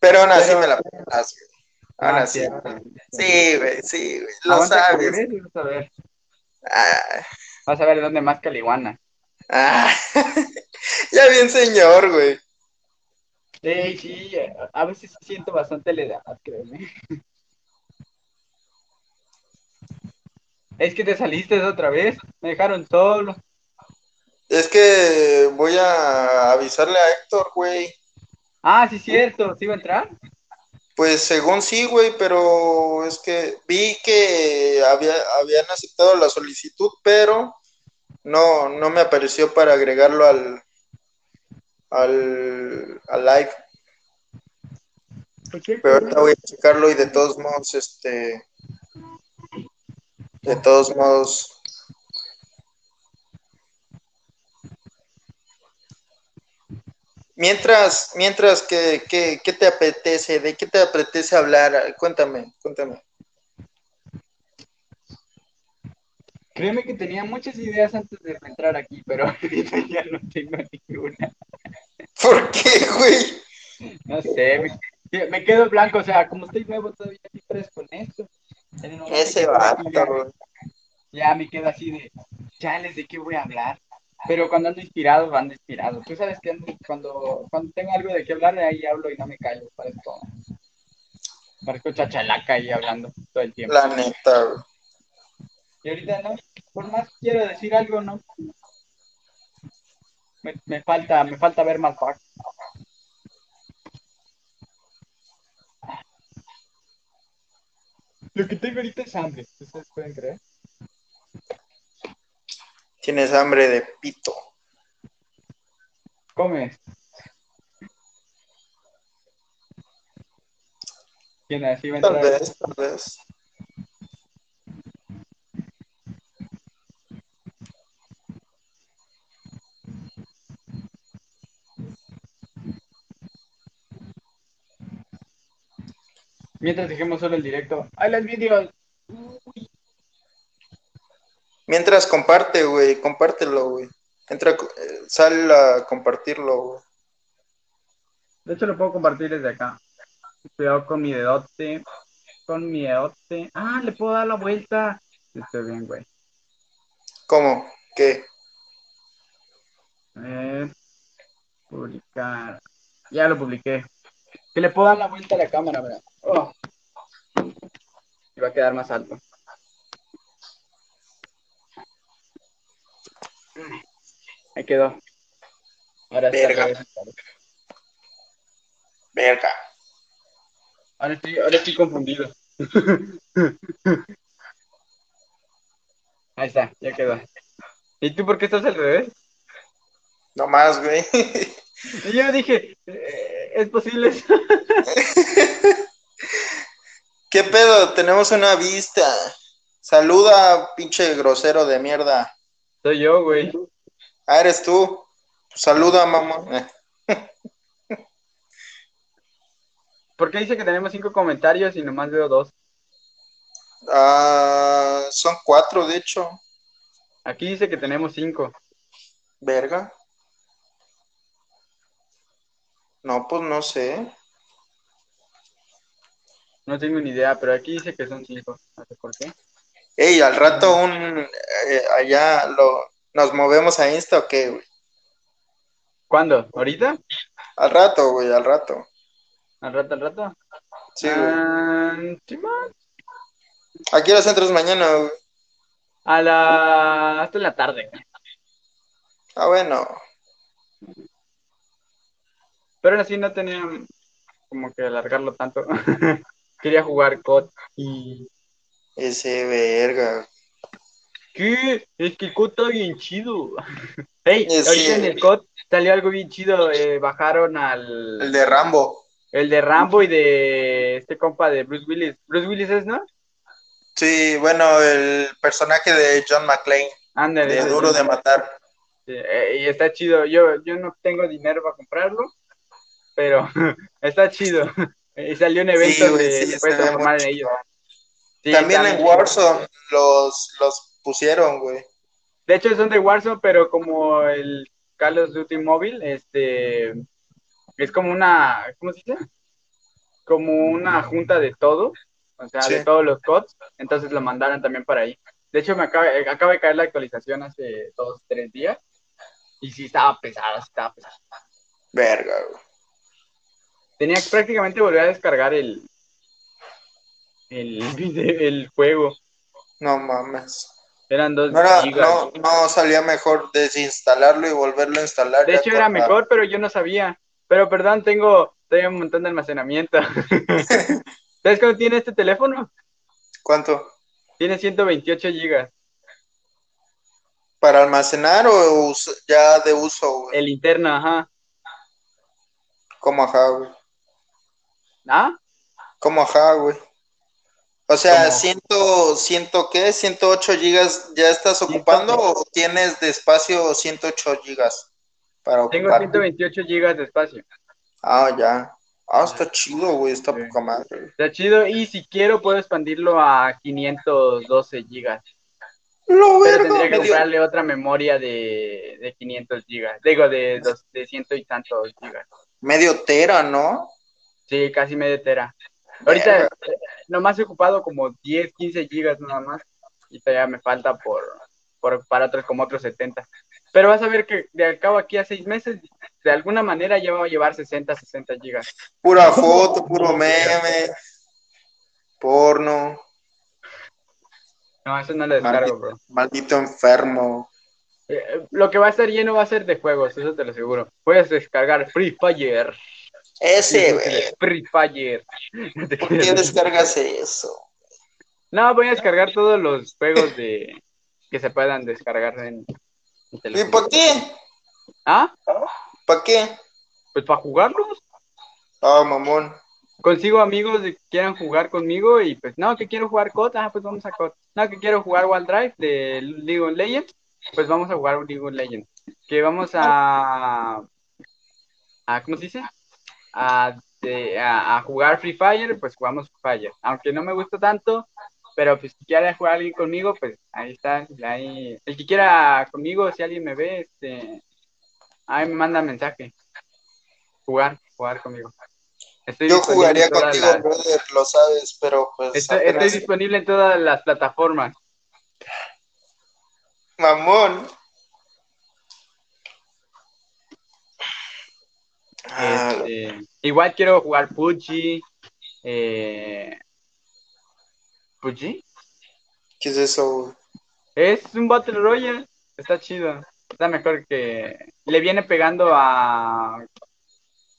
Pero aún así me la pelas, güey. Aún ah, así. Sí, güey, sí, güey. Lo sabes. Ah. Vas a ver dónde más caliguana. Ah, ya bien señor, güey. Sí, sí, a veces siento bastante la edad, créeme. Es que te saliste otra vez, me dejaron solo. Es que voy a avisarle a Héctor, güey. Ah, sí, cierto, ¿sí va a entrar? Pues según sí, güey, pero es que vi que había, habían aceptado la solicitud, pero no, no me apareció para agregarlo al, al, al live. Pero ahorita voy a checarlo y de todos modos, este, de todos modos, Mientras, mientras, ¿qué, qué, qué te apetece? ¿De qué te apetece hablar? Cuéntame, cuéntame. Créeme que tenía muchas ideas antes de entrar aquí, pero ahorita ya no tengo ninguna. ¿Por qué, güey? No sé, me, me quedo blanco, o sea, como estoy nuevo todavía estoy fresco con esto. Ese vato, güey. Ya me quedo así de, chales, ¿de qué voy a hablar? Pero cuando ando inspirado, ando inspirado. Tú sabes que cuando, cuando tengo algo de qué hablar, ahí hablo y no me callo. Parezco, parezco chachalaca ahí hablando todo el tiempo. La neta, güey. Y ahorita no, por más quiero decir algo, no. Me, me falta, me falta ver más facts. Lo que tengo ahorita es hambre, ¿ustedes pueden creer? Tienes hambre de pito. Comes. ¿Quién así va a Tal vez, tal vez. Mientras dejemos solo el directo. ¡Ay, los vídeos! Mientras comparte, güey, compártelo, güey. Entra, eh, sal a compartirlo, güey. De hecho, lo puedo compartir desde acá. Cuidado con mi dedote. Con mi dedote. Ah, le puedo dar la vuelta. Estoy bien, güey. ¿Cómo? ¿Qué? Eh, publicar. Ya lo publiqué. Que le puedo dar la vuelta a la cámara, ¿verdad? Oh. Y va a quedar más alto. Ahí quedó. Ahora Verga. Verga. Ahora estoy, ahora estoy confundido. Ahí está, ya quedó. ¿Y tú por qué estás al revés? No más, güey. Y yo dije, eh, ¿es posible eso? ¿Qué pedo? Tenemos una vista. Saluda, pinche grosero de mierda. Soy yo, güey. Ah, eres tú. Saluda, mamá. ¿Por qué dice que tenemos cinco comentarios y nomás veo dos? ah, son cuatro, de hecho. Aquí dice que tenemos cinco. Verga. No, pues no sé. No tengo ni idea, pero aquí dice que son cinco. No sé por qué. Ey, al rato un eh, allá lo nos movemos a Insta o qué, güey. ¿Cuándo? ¿Ahorita? Al rato, güey, al rato. ¿Al rato, al rato? Sí, güey. Ah, sí, man. ¿A qué horas entras mañana, güey? A la... hasta en la tarde. Ah, bueno. Pero así no tenía como que alargarlo tanto. Quería jugar COD y... Ese verga. ¿Qué? Es que el COD está bien chido. Ey, sí. ahorita en el COD salió algo bien chido. eh, bajaron El al... de Rambo. El de Rambo y de este compa de Bruce Willis. Bruce Willis es, ¿no? Sí, bueno, el personaje de John McClane, Ándale. de Duro sí. de Matar. Sí, eh, y está chido. Yo, yo no tengo dinero para comprarlo, pero está chido. Y salió un evento Sí, sí, puedes se ve transformar en ellos. Sí, También en. Warzone los, los pusieron, güey. De hecho, son de Warzone, pero como el Call of Duty móvil, este es como una, ¿cómo se dice? Como una junta de todo, o sea, Sí. de todos los CODs, entonces lo mandaron también para ahí. De hecho, me acaba, eh, acaba de caer la actualización hace dos, tres días, y sí estaba pesada, sí estaba pesada. Verga, güey. Tenía que prácticamente volver a descargar el, el, el juego. No mames. Eran dos No, era- gigas. no, no salía mejor desinstalarlo y volverlo a instalar. De hecho era mejor, pero yo no sabía. Pero perdón, tengo, tengo un montón de almacenamiento. ¿Sabes cuánto tiene este teléfono? ¿Cuánto? Tiene 128 gigas. ¿Para almacenar o ya de uso, güey? El interno, ajá. ¿Cómo ajá, güey? ¿Ah? ¿Cómo ajá, güey? O sea, ¿Cómo? ciento, ciento qué, 108 gigas ya estás ocupando o tienes de espacio 108 gigas para Tengo ocupar? 128 gigas de espacio. Ah, ya. Ah, está chido, güey, está Sí. poca madre. güey. Está chido y si quiero puedo expandirlo a 512 gigas. Lo Pero verga, tendría que comprarle otra memoria de, de 500 gigas. Digo, de, dos, de ciento y tantos gigas. medio tera, ¿no? Sí, casi medio tera. Ahorita nomás he ocupado como 10, 15 gigas nada más. Y todavía me falta por, por para otros como otros 70. Pero vas a ver que de al cabo aquí a seis meses, de alguna manera ya va a llevar 60, 60 gigas. Pura foto, puro meme, porno, No, eso no lo descargo, bro. maldito enfermo. Eh, lo que va a estar lleno va a ser de juegos, eso te lo aseguro. Puedes descargar Free Fire. Ese, güey. Free Fire. ¿Por qué descargas eso? No, voy a descargar todos los juegos de que se puedan descargar en, en ¿Y para qué? ¿Ah? ¿Para qué? Pues para jugarlos. Ah, mamón. Consigo amigos que quieran jugar conmigo y pues no, que quiero jugar COD, ah, pues vamos a COD. No, que quiero jugar Wild Drive de League of Legends, pues vamos a jugar League of Legends. Que vamos a, a ¿cómo se dice? A, de- a, a jugar Free Fire, pues jugamos Free Fire. Aunque no me gusta tanto, pero pues si quiere jugar alguien conmigo, pues ahí está. Ahí, el que quiera conmigo, si alguien me ve, este, ahí me manda mensaje. Jugar, jugar conmigo. Estoy Yo jugaría contigo, las- brother, lo sabes, pero pues Estoy, disponible en todas las plataformas. Mamón. Ah, Este, igual quiero jugar PUBG. Eh. ¿Qué es eso? Es un Battle Royale. Está chido. Está mejor que. Le viene pegando a.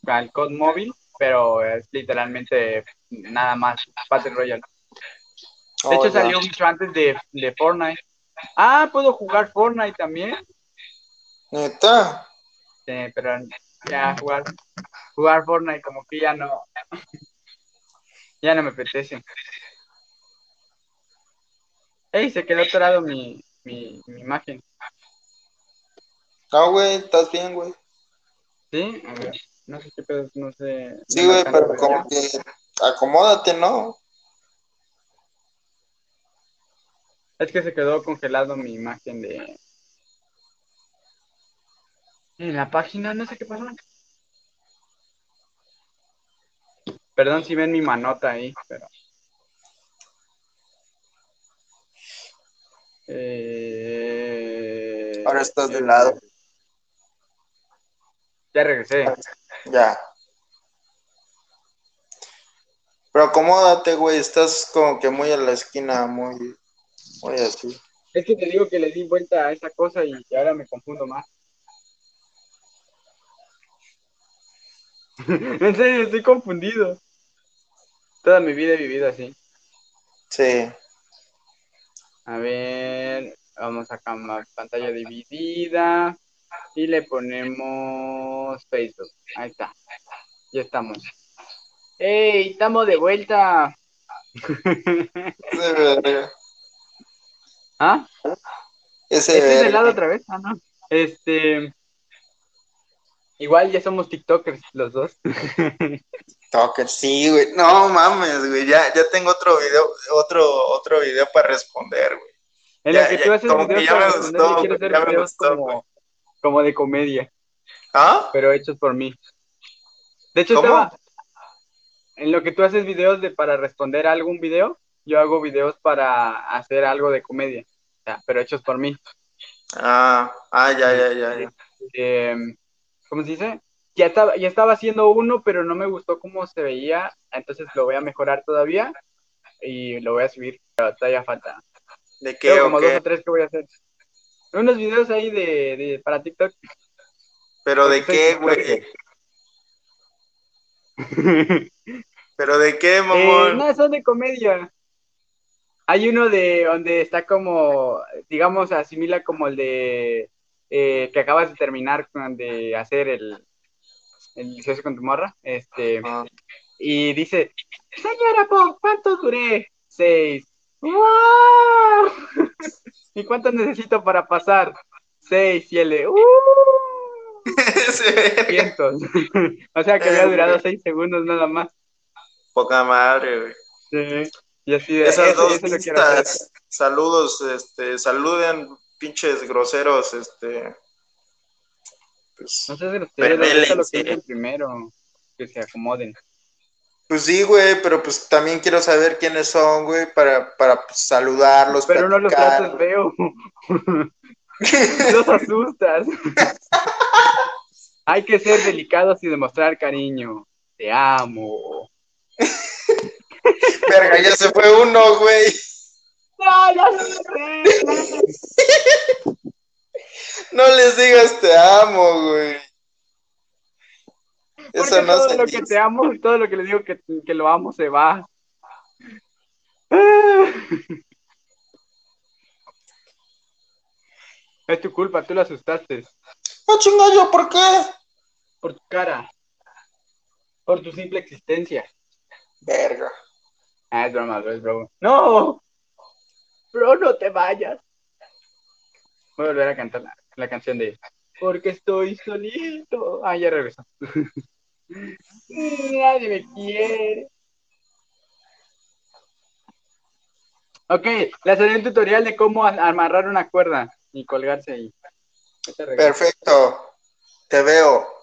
al COD móvil, pero es literalmente nada más Battle Royale. De Oh, hecho, ya. salió mucho antes de, de Fortnite. Ah, puedo jugar Fortnite también. Neta. Sí, pero ya jugar, jugar Fortnite como que ya no, ya no me apetece. Ey, se quedó atorado mi, mi, mi imagen. No, güey, estás bien, güey. ¿Sí? A ver, no sé qué pedo, no sé. Sí, güey, pero como que acomódate, ¿no? Es que se quedó congelado mi imagen de... En la página, no sé qué pasó. Perdón si ven mi manota ahí, pero... Eh, Ahora estás de lado. Ya regresé. Ya. Pero acomódate, güey, estás como que muy a la esquina, muy, muy así. Es que te digo que le di vuelta a esa cosa y ahora me confundo más. en serio, estoy confundido. Toda mi vida he vivido así. Sí. A ver, vamos a cambiar pantalla dividida y le ponemos Facebook. Ahí está. Ya estamos. ¡Ey! Estamos de vuelta. ¿Ah? Ese ¿Este es verga. lado otra vez? Ah, no. Este. Igual ya somos TikTokers los dos. Toker, sí, güey. No mames, güey. Ya, ya tengo otro video, otro, otro video para responder, güey. En Ya, lo que ya, tú haces como que videos ya para me responder, gustó, güey, hacer ya me videos gustó, como, como de comedia, ¿Ah? pero hechos por mí. De hecho, ¿Cómo? estaba. En lo que tú haces videos de para responder a algún video, yo hago videos para hacer algo de comedia, o sea, pero hechos por mí. Ah, ah, ya, ya, ya, ya. Eh, ¿Cómo se dice? Ya estaba, ya estaba haciendo uno, pero no me gustó cómo se veía, entonces lo voy a mejorar todavía y lo voy a subir, pero todavía falta. ¿De qué Tengo como dos o tres que voy a hacer. Unos videos ahí de, de para TikTok. ¿Pero de qué, güey? ¿Pero de qué, Eh, mamón? no, son de comedia. Hay uno de donde está como, digamos, asimila como el de eh, que acabas de terminar con- de hacer el, el delicioso con tu morra. Este, Ah, y dice, señora Po, ¿cuánto duré? Seis. ¡Wow! ¿Y cuánto necesito para pasar? Seis. Y de, ¡uh! ese. Cientos. o sea que había durado seis segundos nada más. Poca madre, güey. Sí. Y así de, Esas dos vistas, saludos, este, saluden, pinches groseros, este, pues, No sé de los lo que primero. Que se acomoden. pues sí, güey, pero pues también quiero saber quiénes son, güey, para, para pues, saludarlos, Pero no los tratas feo. los asustas. Hay que ser delicados y demostrar cariño. Te amo. Verga, ya se fue uno, güey. No, ya sé. No les digas te amo, güey. Eso Porque no todo se lo que te amo, todo lo que le digo que, que lo amo se va. Es tu culpa, tú lo asustaste. No chinga yo, ¿por qué? Por tu cara. Por tu simple existencia. Verga. Ah, es broma, bro, es broma. ¡No! Bro, no te vayas. Voy a volver a cantar la, la canción de Porque estoy solito. Ah, ya regresó. Nadie me quiere. Ok, les haré un tutorial de cómo amarrar una cuerda y colgarse ahí. Perfecto. Te veo.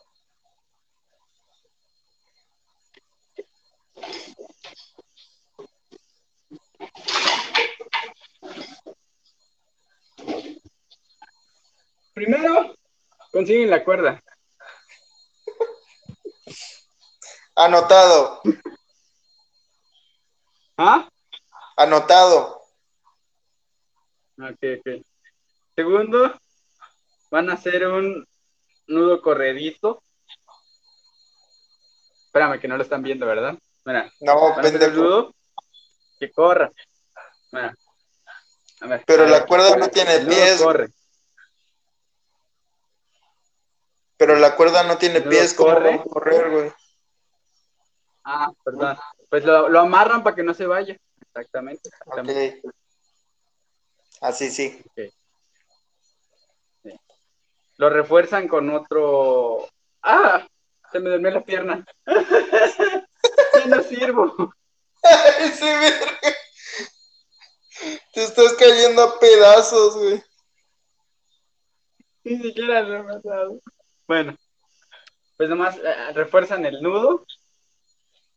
Primero, consiguen la cuerda. Anotado. ¿Ah? Anotado. Ok, ok. Segundo, van a hacer un nudo corredizo. Espérame, que no lo están viendo, ¿verdad? Mira, No, pendejo. nudo que corra. Mira. A ver, Pero a la cuerda no tiene pies. corre. Pero la cuerda no tiene ¿No pies. ¿Cómo corre? va a correr, güey? Ah, perdón. Pues lo, lo amarran para que no se vaya. Exactamente. exactamente. Así sí. Lo refuerzan con otro. ¡Ah! Se me durmió la pierna. ya no sirvo. Te estás cayendo a pedazos, güey. Ni siquiera lo he pasado. Bueno, pues nomás eh, refuerzan el nudo.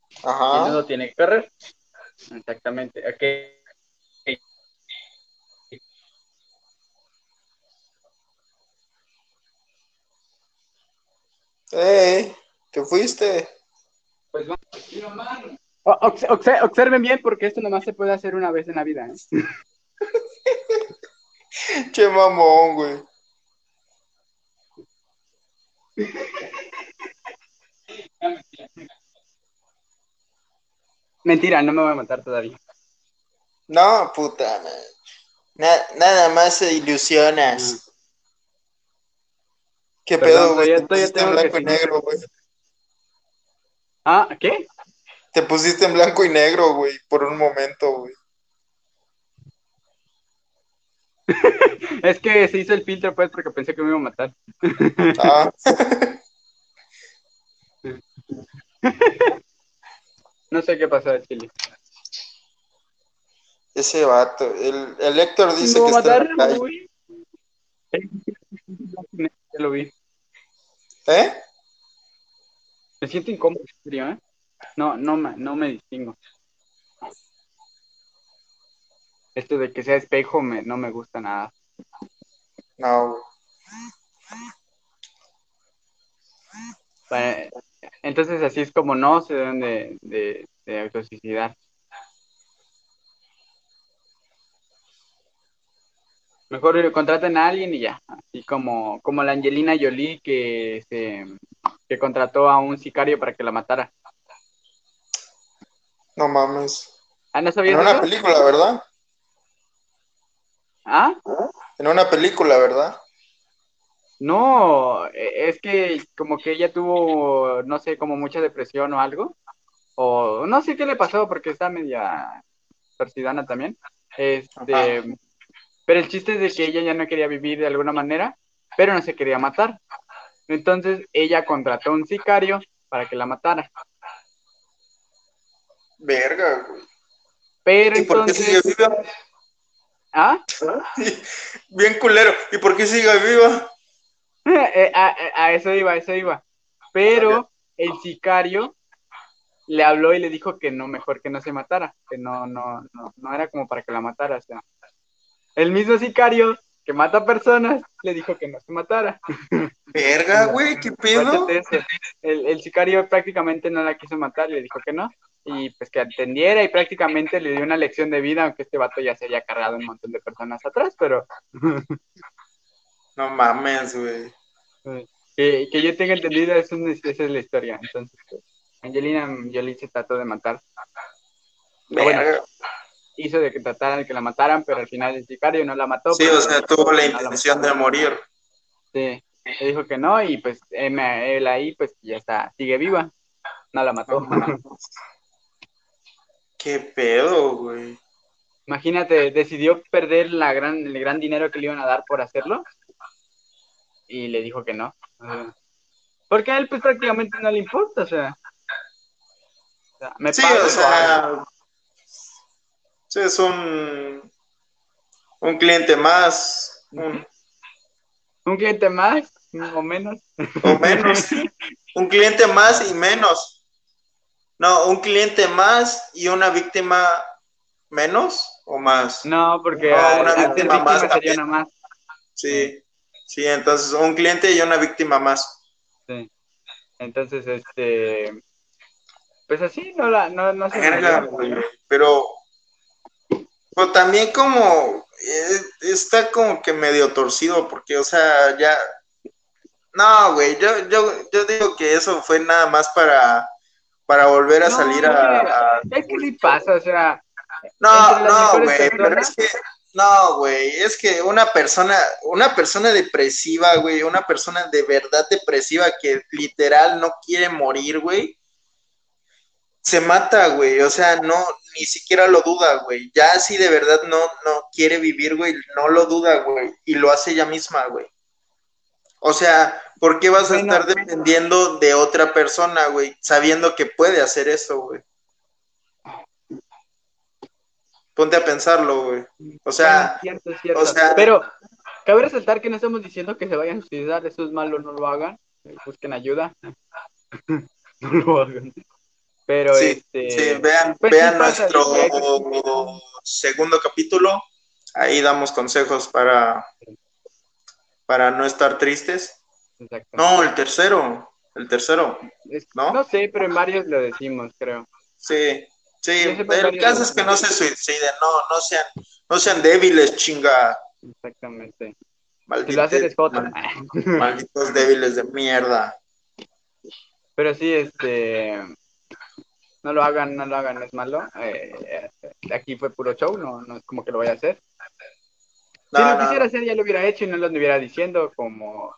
y El Ajá. nudo tiene que correr. Exactamente. Ok. ¡Ey! ¿Te fuiste? Pues vamos. O- obs- obse- observen bien porque esto nomás se puede hacer una vez en la vida. ¿eh? Che mamón, güey. Mentira, no me voy a matar todavía. No, puta. Na- nada más se ilusionas. ¿Qué Perdón, pedo, güey? Te pusiste en blanco y negro, güey. Ah, ¿qué? Te pusiste en blanco y negro, güey, por un momento, güey. Es que se hizo el filtro pues porque pensé que me iba a matar. Ah, No sé qué pasó de Chile. ese vato. El, el Héctor dice ¿Me que está en la calle. Ya lo vi. ¿Eh? Me siento incómodo, ¿eh? No, no, me- no me distingo. Esto de que sea espejo me, no me gusta nada. No. Bueno, entonces así es como no se deben de, de, de autosuicidar. Mejor contraten a alguien y ya. Así como, como la Angelina Jolie que, se, que contrató a un sicario para que la matara. No mames. ¿Ah, no En una película, ¿verdad? ¿Ah? En una película, ¿verdad? No, e, es que como que ella tuvo, no sé, como mucha depresión o algo. O no sé qué le pasó porque está media torcidana también. Este, pero el chiste es de que ella ya no quería vivir de alguna manera, pero no se quería matar. Entonces ella contrató a un sicario para que la matara. Verga, güey. Pero ¿Y por qué? ¿Ah? Bien culero. ¿Y por qué sigue viva? Eh, a, eso iba, a eso iba. Pero el sicario le habló y le dijo que no, mejor que no se matara, que no, no, no, no era como para que la matara, o sea. El mismo sicario que mata personas le dijo que no se matara. Verga, güey, qué pedo. El, el, sicario prácticamente no la quiso matar, le dijo que no. Y pues que atendiera y prácticamente le dio una lección de vida, aunque este vato ya se había cargado un montón de personas atrás, pero. No mames, güey. Que, que, yo tenga entendido, eso es, esa es la historia. Entonces, pues, Angelina Jolie se trató de matar. Bueno, hizo de que trataran de que la mataran, pero al final el sicario no la mató. Sí, o sea, tuvo la intención de morir. Sí, le dijo que no y pues él ahí pues ya está, sigue viva. No la mató. Qué pedo, güey. Imagínate, decidió perder la gran, el gran dinero que le iban a dar por hacerlo y le dijo que no. Porque a él pues prácticamente no le importa, o sea. me sí, o sea, es un, un cliente más. Un, un cliente más o menos. O menos. un cliente más y menos. No, un cliente más y una víctima menos o más. No, porque una víctima, más sería una más. Sí, sí, entonces un cliente y una víctima más. Sí. Entonces, este, pues así no la, no, no se. pero pero también como eh, está como que medio torcido, porque, o sea, ya. No, güey, yo, yo, yo digo que eso fue nada más para, para volver a salir a, Es que sí pasa, o sea. No, no, güey, pero es que. No, güey, es que una persona, una persona depresiva, güey, una persona de verdad depresiva que literal no quiere morir, güey, se mata, güey, o sea, no, ni siquiera lo duda, güey. Ya si de verdad no, no quiere vivir, güey, no lo duda, güey. Y lo hace ella misma, güey. O sea, ¿por qué vas a estar dependiendo de otra persona, güey? Sabiendo que puede hacer eso, güey. Ponte a pensarlo, güey. O sea, cierto, cierto. O sea, pero cabe resaltar que no estamos diciendo que se vayan a suicidar, eso es malo, no lo hagan. Busquen ayuda. no lo hagan. Pero sí, este, vean, pues vean nuestro segundo capítulo. Ahí damos consejos para, para no estar tristes. No, el tercero. El tercero. ¿no? no sé, pero en varios lo decimos, creo. Sí, sí. El caso es que no se suiciden, no, no sean, no sean débiles, chinga. Exactamente. Malditos, malditos débiles de mierda. Pero sí, este no lo hagan, no lo hagan, es malo. Eh, aquí fue puro show, no, no es como que lo vaya a hacer. Si lo quisiera hacer, ya lo hubiera hecho y no lo estuviera diciendo, como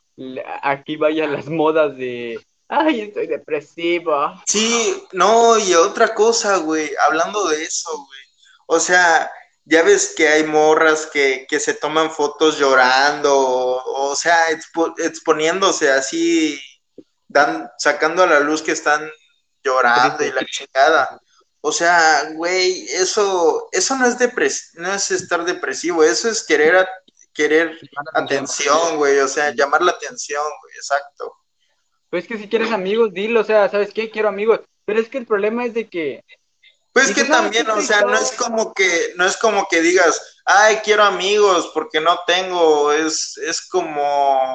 aquí vayan las modas de, ay, estoy depresivo. Sí, no, y otra cosa, güey, hablando de eso, güey. O sea, ya ves que hay morras que, que se toman fotos llorando, o, sea, exponiéndose así, dan, sacando a la luz que están llorando y la chingada. O sea, güey, eso, eso no es depres no es estar depresivo, eso es querer, querer atención, güey, o sea, llamar la atención, güey, exacto. Pues que si quieres amigos, dilo, o sea, ¿sabes qué? Quiero amigos. Pero es que el problema es de que. Pues que también, o sea, no es como que, no es como que digas, ay, quiero amigos porque no tengo, es, es como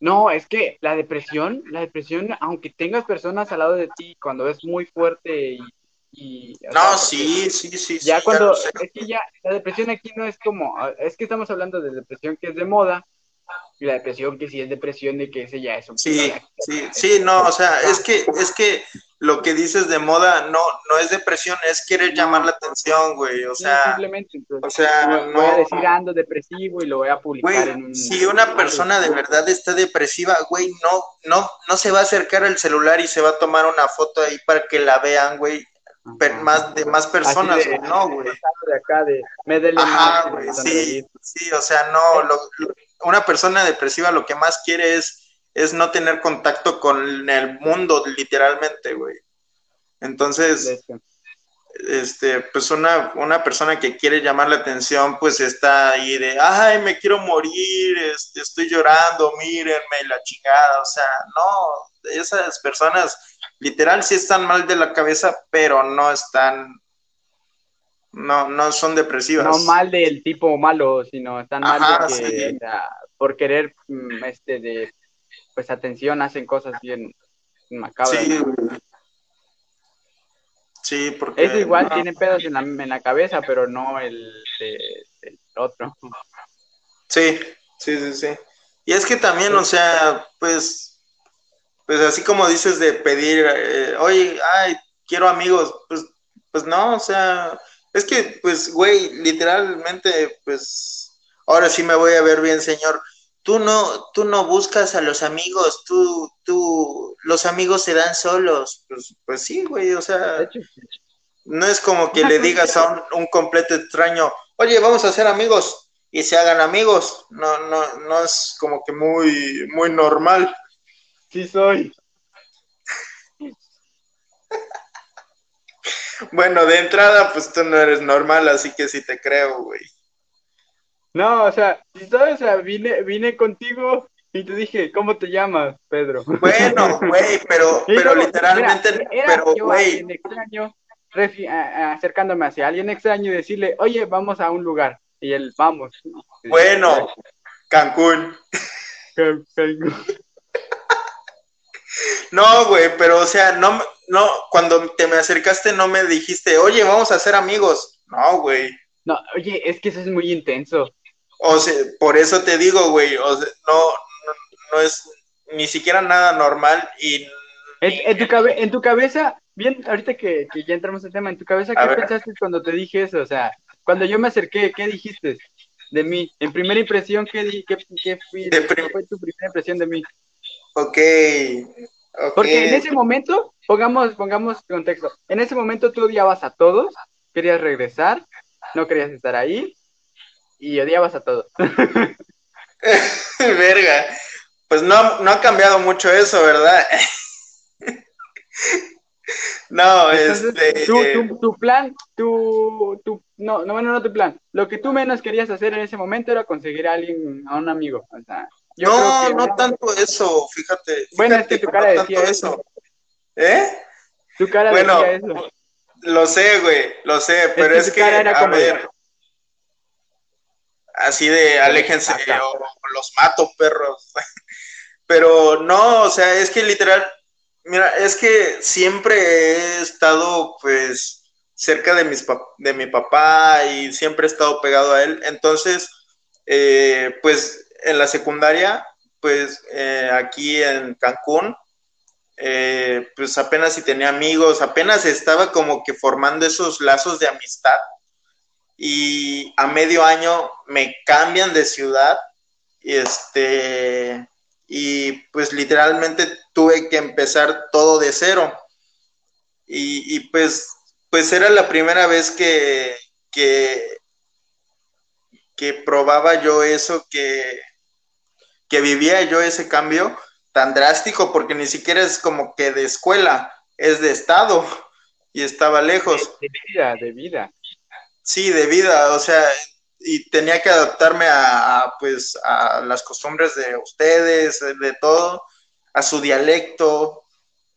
no, es que la depresión, la depresión, aunque tengas personas al lado de ti, cuando es muy fuerte y Y, no, sí, sí, sí. Ya cuando, es que ya, la depresión aquí no es como, es que estamos hablando de depresión que es de moda, y la depresión que sí es depresión de que ese ya es un... Sí, sí, sí, no, o sea, es que, es que lo que dices de moda no, no es depresión, es querer llamar la atención, güey, o sea... simplemente, o sea, no... Voy a decir ando depresivo y lo voy a publicar en un... Si una persona de verdad está depresiva, güey, no, no, no se va a acercar al celular y se va a tomar una foto ahí para que la vean, güey, más de más personas, no, güey. De acá de güey, sí, sí, o sea, no, lo, una persona depresiva lo que más quiere es, es no tener contacto con el mundo, literalmente, güey. Entonces, este, pues una, una persona que quiere llamar la atención, pues está ahí de, ay, me quiero morir, este, estoy llorando, mírenme, la chingada, o sea, no, esas personas literal sí están mal de la cabeza, pero no están no, no son depresivas. No mal del tipo malo, sino están mal de por querer, mm, este, de, pues, atención, hacen cosas bien macabras. Sí, sí porque... Es igual, tienen pedos en la, en la, cabeza, pero no el, el otro. Sí, sí, sí, sí. Y es que también, o sea, pues, pues así como dices de pedir, eh, oye, ay, quiero amigos, pues, pues no, o sea, es que, pues, güey, literalmente, pues, ahora sí me voy a ver bien, señor. Tú no, tú no buscas a los amigos, tú, tú, los amigos se dan solos. Pues, pues sí, güey, o sea, no es como que le digas a un, un completo extraño, oye, vamos a ser amigos y se hagan amigos. No, no, no es como que muy, muy normal. Sí soy. Bueno, de entrada, pues tú no eres normal, así que sí te creo, güey. No, o sea, ¿sabes? O sea, vine, vine contigo y te dije, ¿cómo te llamas, Pedro? Bueno, güey, pero, pero literalmente, pero, güey. extraño, acercándome hacia alguien extraño y decirle, oye, vamos a un lugar. Y él, vamos. Bueno, Cancún. Cancún. No, güey, pero o sea, no, no, cuando te me acercaste no me dijiste, oye, vamos a ser amigos. No, güey. No, oye, es que eso es muy intenso. O sea, por eso te digo, güey, o sea, no, no, es ni siquiera nada normal y... En, tu, en tu cabeza, bien, ahorita que, ya entramos en tema, en tu cabeza, ¿qué pensaste cuando te dije eso? O sea, cuando yo me acerqué, ¿qué dijiste de mí? En primera impresión, ¿qué, di, qué, qué fue tu primera impresión de mí? Ok, porque en ese momento, pongamos, pongamos contexto, en ese momento tú odiabas a todos, querías regresar, no querías estar ahí y odiabas a todos. Verga. Pues no, no ha cambiado mucho eso, ¿verdad? no, este... Tu, tu, plan, tu, tu, no, no, bueno, no tu plan. Lo que tú menos querías hacer en ese momento era conseguir a alguien, a un amigo. O sea, no, no tanto eso, fíjate. Bueno, es que tu cara decía eso. ¿Eh? Tu cara bueno, decía eso. Lo sé, güey, lo sé, pero es, que, a ver, así de aléjense o, los mato, perros. pero no, o sea, es que literal, mira, es que siempre he estado, pues, cerca de, mis de mi papá y siempre he estado pegado a él, entonces, eh, pues en la secundaria, pues eh, aquí en Cancún, eh, pues apenas si tenía amigos, apenas estaba como que formando esos lazos de amistad. Y a medio año me cambian de ciudad y este y pues literalmente tuve que empezar todo de cero. Y, y pues, pues era la primera vez que, que, que probaba yo eso que, que vivía yo ese cambio tan drástico, porque ni siquiera es como que de escuela, es de estado y estaba lejos. De, vida, de vida. Sí, de vida, o sea, y tenía que adaptarme a, pues a las costumbres de ustedes, de todo, a su dialecto.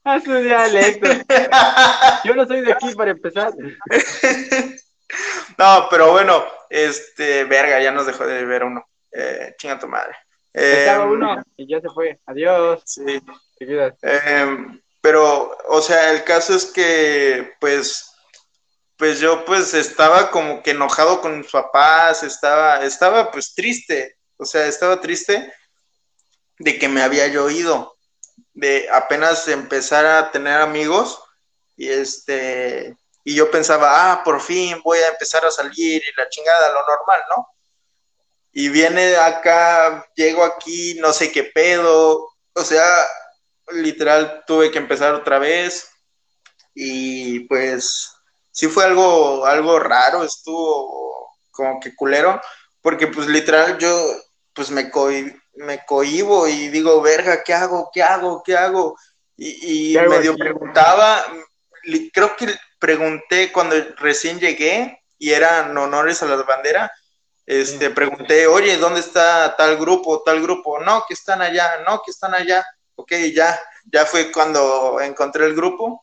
A su dialecto. Yo no soy de aquí para empezar. no, pero bueno, este, verga, ya nos dejó de ver uno. Eh, chinga tu madre. Estaba em, uno y ya se fue. Adiós. Sí. Em, pero, o sea, el caso es que, pues, pues yo pues estaba como que enojado con mis papás, estaba, estaba pues triste, o sea, estaba triste de que me había yo ido, de apenas empezar a tener amigos y este, y yo pensaba, ah, por fin voy a empezar a salir y la chingada, lo normal, ¿no? Y viene acá, llego aquí, no sé qué pedo, o sea, literal tuve que empezar otra vez y pues sí fue algo, algo raro, estuvo como que culero, porque pues literal yo pues me, me cohibo y digo, verga, ¿qué hago? ¿Qué hago? ¿Qué hago? Y, medio preguntaba, creo que pregunté cuando recién llegué y eran honores a las banderas, este, pregunté, oye, ¿dónde está tal grupo, tal grupo? No, que están allá, no, que están allá. Ok, ya, ya fue cuando encontré el grupo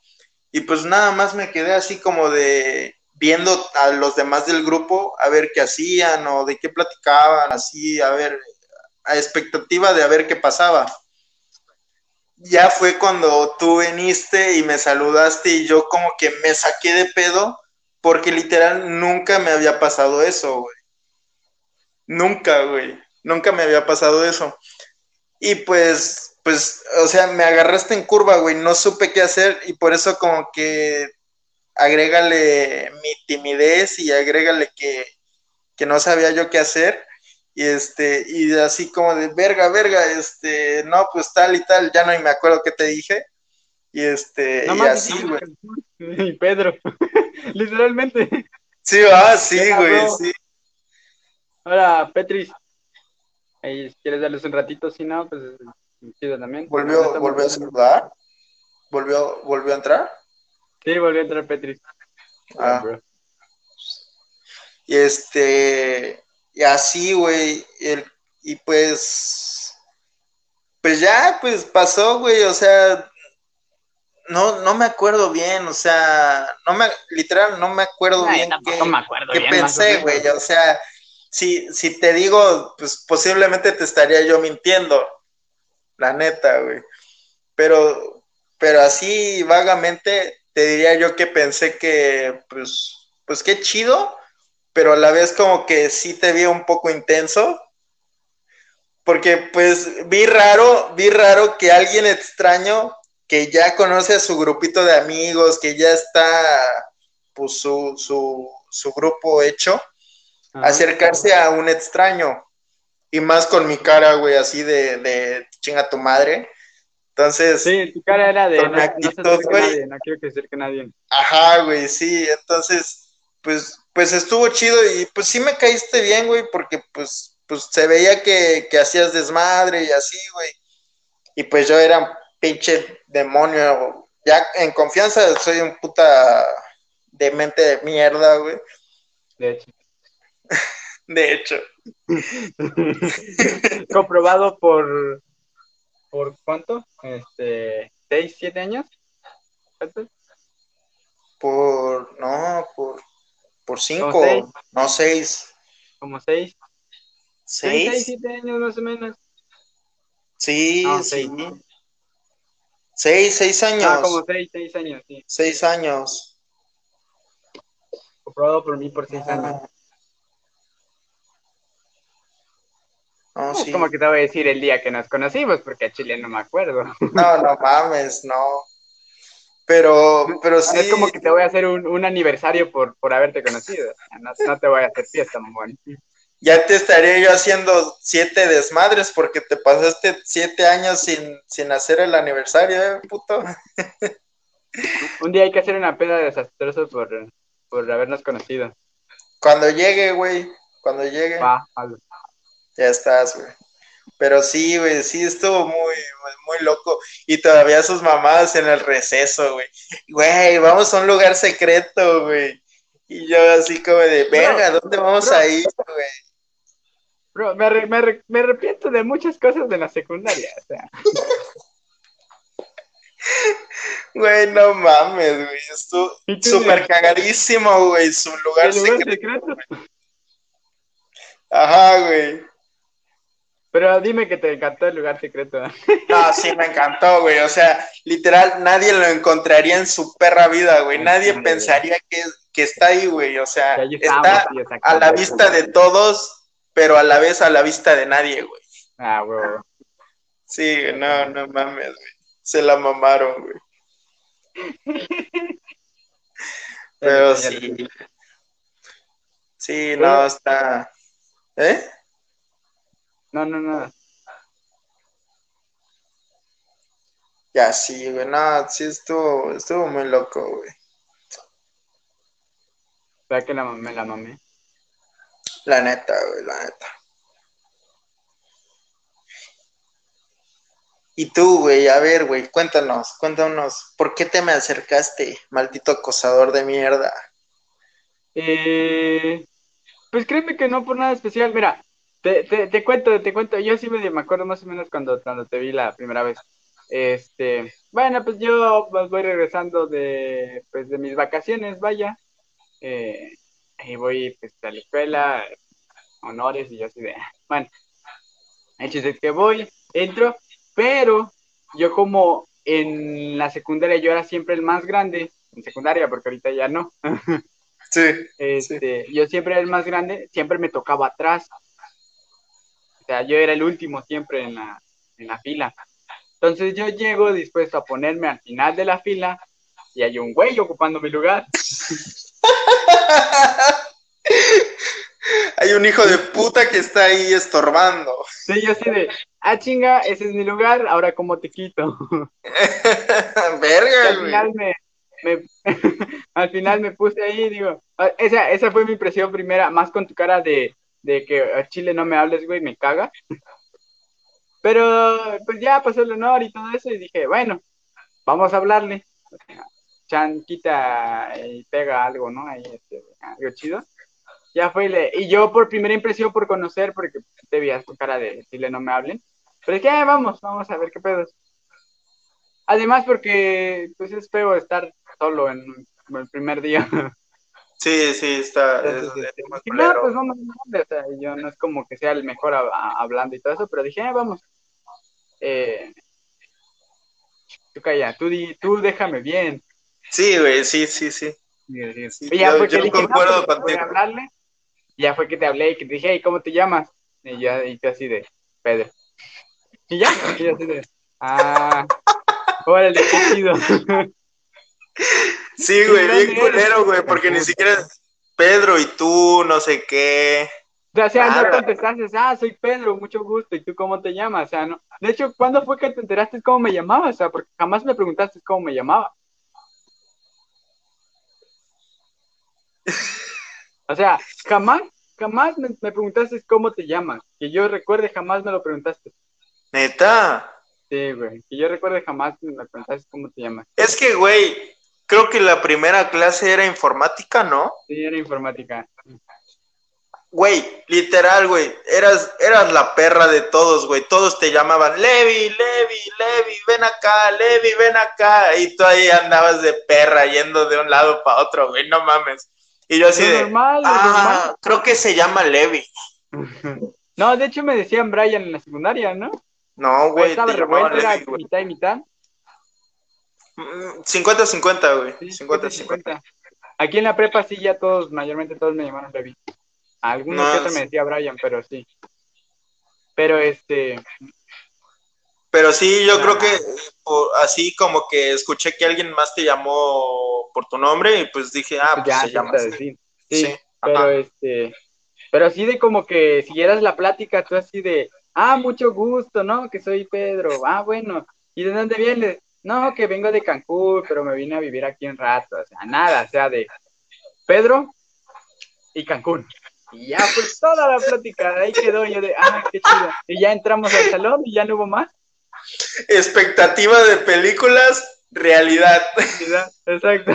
y pues nada más me quedé así como de viendo a los demás del grupo a ver qué hacían o de qué platicaban, así, a ver, a expectativa de a ver qué pasaba. Ya fue cuando tú viniste y me saludaste y yo como que me saqué de pedo porque literal nunca me había pasado eso, güey. Nunca, güey. Nunca me había pasado eso. Y pues pues, o sea, me agarraste en curva, güey, no supe qué hacer y por eso como que agrégale mi timidez y agrégale que, no sabía yo qué hacer y este, y así como de verga, verga, este, no, pues tal y tal, ya no me acuerdo qué te dije y este, y así, güey. Y Pedro, literalmente. Sí, ah, sí, güey, sí. Ahora, Petris, ¿quieres darles un ratito? Si no, pues también. ¿Volvió, ¿volvió a saludar? ¿Volvió, ¿Volvió a entrar? Sí, volvió a entrar Petri. Ah. Y este, y así, güey, y pues, pues ya, pues pasó, güey, o sea, no, no me acuerdo bien, o sea, no me, literal, no me acuerdo bien qué, qué pensé, güey, o sea, si, si te digo, pues posiblemente te estaría yo mintiendo, la neta, güey. Pero, pero así vagamente te diría yo que pensé que, pues, pues qué chido, pero a la vez como que sí te vi un poco intenso. Porque pues vi raro, vi raro que alguien extraño que ya conoce a su grupito de amigos, que ya está pues su, su, su grupo hecho, acercarse a un extraño. Y más con mi cara, güey, así de, de chinga tu madre. Entonces. Sí, tu cara era de. No, actitud, no, nadie, no quiero que que nadie. Ajá, güey, sí. Entonces, pues, pues estuvo chido y pues sí me caíste bien, güey, porque pues, pues se veía que, que hacías desmadre y así, güey. Y pues yo era un pinche demonio. Ya en confianza soy un puta demente de mierda, güey. De hecho. De hecho. Comprobado por. ¿Por cuánto? Este. ¿Seis, siete años? Por. No, por. Por cinco. No, seis. ¿Como seis? ¿Seis? Seis, siete años más o menos. Sí, sí. Seis. seis, años. Ah, como seis, seis años, sí. Seis años. Comprobado por mí por seis años. No, sí. Como que te voy a decir el día que nos conocimos, porque a Chile no me acuerdo. No, no mames, no. Pero, pero sí. Es como que te voy a hacer un, aniversario por, por haberte conocido. No, te voy a hacer fiesta, mamón. Ya te estaría yo haciendo siete desmadres porque te pasaste siete años sin, sin hacer el aniversario, ¿eh, puto? un día hay que hacer una peda desastrosa por, por habernos conocido. Cuando llegue, güey. Cuando llegue. Va, ya estás, güey. Pero sí, güey, sí estuvo muy, muy, loco. Y todavía sus mamás en el receso, güey. Güey, vamos a un lugar secreto, güey. Y yo así como de, verga, ¿dónde vamos a ir, güey? Bro, me, me, me, arrepiento de muchas cosas de la secundaria, o sea. Güey, no mames, güey. Estuvo súper cagadísimo, güey. Su lugar, secreto. Ajá, güey. Pero dime que te encantó el lugar secreto. No, sí, me encantó, güey. O sea, literal, nadie lo encontraría en su perra vida, güey. Nadie pensaría que, que está ahí, güey. O sea, está a la vista de todos, pero a la vez a la vista de nadie, güey. Ah, güey. Sí, no, no mames, güey. Se la mamaron, güey. Pero sí. Sí, no, está. ¿Eh? No, no, no. Ya sí, güey, no, sí estuvo, estuvo muy loco, güey. ¿Sabes que la mamé, la mamé? La neta, güey, la neta. Y tú, güey, a ver, güey, cuéntanos, cuéntanos, ¿por qué te me acercaste, maldito acosador de mierda? Eh, pues créeme que no por nada especial, mira, te, te, te cuento, te cuento, yo sí me, me acuerdo más o menos cuando, cuando te vi la primera vez. Este, bueno, pues yo pues, voy regresando de, pues, de mis vacaciones, vaya, eh, y voy pues, a la escuela, honores, y yo así de, bueno, el chiste es que voy, entro, pero yo como en la secundaria yo era siempre el más grande, en secundaria, porque ahorita ya no. Sí, este, Yo siempre era el más grande, siempre me tocaba atrás. O sea, yo era el último siempre en la, en la fila. Entonces yo llego dispuesto a ponerme al final de la fila y hay un güey ocupando mi lugar. hay un hijo de puta que está ahí estorbando. Sí, yo así de, ah, chinga, ese es mi lugar, ahora cómo te quito. Verga, al final me, al final me puse ahí y digo, ah, esa, esa fue mi impresión primera, más con tu cara de, de que a Chile no me hables, güey, me caga. Pero pues ya pasó el honor y todo eso y dije, bueno, vamos a hablarle. Chan quita y pega algo, ¿no? Ahí, este, algo chido ya fue, y, yo por primera impresión, por conocer, porque te veías tu cara de decirle no me hablen, pero es que vamos, vamos a ver qué pedos. Además, porque pues es feo estar solo en, el primer día. Sí, sí, está. Este, no, pues vamos, o sea, yo no es como que sea el mejor hablando y todo eso, pero dije, vamos. Eh, tú calla, tú, tú déjame bien. Sí, güey, sí, sí, sí. ya yo, yo concuerdo pues, contigo. hablarle ya fue que te hablé y que te dije, hey, ¿cómo te llamas? Y ya, y tú así de, Pedro. Y ya, y así de, ah, órale, qué chido. Sí, güey, bien culero, güey, porque ni siquiera Pedro y tú, no sé qué. O sea, no contestaste, ah, soy Pedro, mucho gusto, ¿y tú cómo te llamas? O sea, no. De hecho, ¿cuándo fue que te enteraste cómo me llamaba? O sea, porque jamás me preguntaste cómo me llamaba. O sea, jamás, jamás me, preguntaste cómo te llamas. Que yo recuerde, jamás me lo preguntaste. ¿Neta? Sí, güey. Que yo recuerde, jamás me preguntaste cómo te llamas. Es que, güey, creo que la primera clase era informática, ¿no? Sí, era informática. Güey, literal, güey, eras, eras la perra de todos, güey. Todos te llamaban Levi, Levi, Levi, ven acá, Levi, ven acá. Y tú ahí andabas de perra yendo de un lado para otro, güey, no mames. Y yo así de, normal, ah, creo que se llama Levi. no, de hecho me decían Brian en la secundaria, ¿no? No, güey. Estaba revuelto, era mitad y mitad. 50-50, güey. 50-50. Aquí en la prepa sí, ya todos, mayormente todos me llamaron Levi. Algunos no, que otro me decía Brian, pero sí. Pero este. Pero sí, yo creo que así como que escuché que alguien más te llamó por tu nombre y pues dije, ah, pues ya, se llama así. Sí, pero este, pero así de como que siguieras la plática, tú así de, ah, mucho gusto, ¿no? Que soy Pedro, ah, bueno, ¿y de dónde vienes? No, que vengo de Cancún, pero me vine a vivir aquí un rato, o sea, nada, o sea, de Pedro y Cancún. Y ya, pues toda la plática, ahí quedó yo de, ah, qué chido. Y ya entramos al salón y ya no hubo más. Expectativa de películas, realidad. Exacto.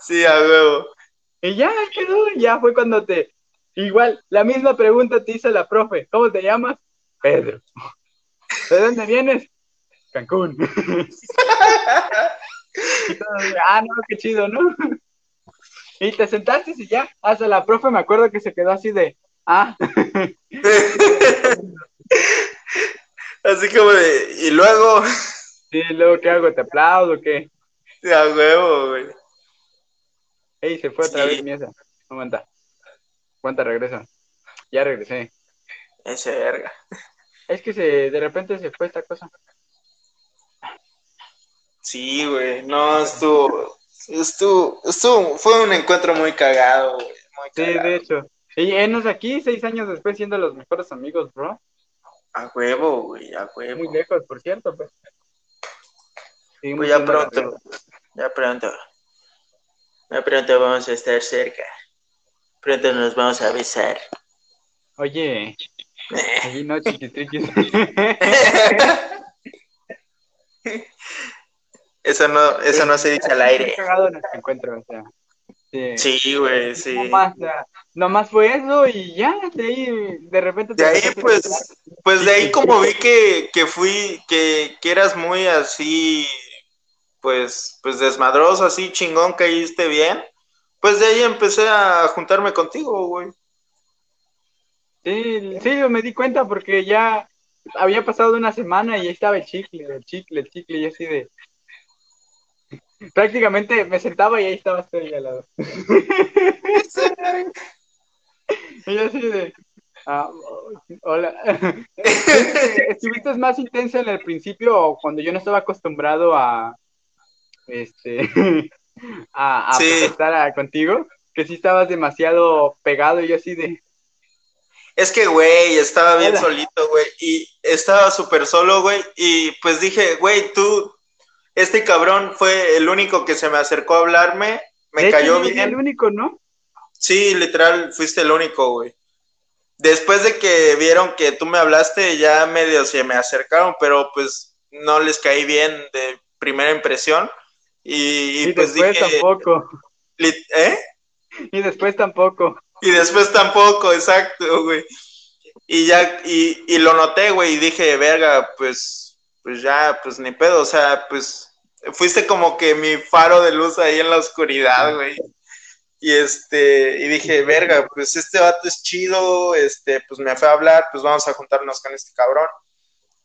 Sí, a huevo. Y ya quedó, ya fue cuando te. Igual, la misma pregunta te hizo la profe. ¿Cómo te llamas? Pedro. ¿De dónde vienes? Cancún. ah, no, qué chido, ¿no? Y te sentaste y ya, hasta la profe me acuerdo que se quedó así de, ah. así como de, y luego. Sí, luego, ¿qué hago? ¿Te aplaudo o qué? A huevo, güey. Ey, se fue otra Sí. vez mi esa. Aguanta. Aguanta, regresa. Ya regresé. Ese verga. Es que se, de repente se fue esta cosa. Sí, güey. No, estuvo. Estuvo. Estuvo. Fue un encuentro muy cagado, güey. Muy Sí, cagado. de hecho. Y enos aquí, seis años después, siendo los mejores amigos, bro. A huevo, güey. A huevo. Muy lejos, por cierto, pues. Seguimos Pues ya pronto. Ya pronto. Ya pronto vamos a estar cerca. Pronto nos vamos a besar. Oye, allí no, chiquitriquis. Eso no, eso no se dice al aire. cagado nuestro encuentro, o sea. Sí. Sí, güey, sí. Nomás, nomás fue eso y ya, de ahí, de repente. te De ahí, pues, pues de ahí como vi que, que fui, que, que eras muy así, pues, pues desmadroso, así chingón, caíste bien, pues de ahí empecé a juntarme contigo, güey. Sí, sí, me di cuenta porque ya había pasado una semana y ahí estaba el chicle, el chicle, el chicle, y así de. Prácticamente me sentaba y ahí estabas tú ahí al lado. Y yo así de. ah, hola. ¿Estuviste más intenso en el principio o cuando yo no estaba acostumbrado a. Este. a, a Sí. estar a- contigo? Que sí estabas demasiado pegado y yo así de. Es que, güey, estaba bien Hola. solito, güey, y estaba súper solo, güey, y pues dije, güey, tú, este cabrón fue el único que se me acercó a hablarme, me De hecho, cayó fui bien. el único, ¿no? Sí, literal, fuiste el único, güey. Después de que vieron que tú me hablaste, ya medio se me acercaron, pero pues no les caí bien de primera impresión. Y, y Y, pues después dije, tampoco. ¿eh? Y después tampoco. Y después tampoco, exacto, güey. Y ya, y, y lo noté, güey, y dije, verga, pues, pues ya, pues ni pedo, o sea, pues fuiste como que mi faro de luz ahí en la oscuridad, güey. Y este, y dije, verga, pues este vato es chido, este, pues me fue a hablar, pues vamos a juntarnos con este cabrón.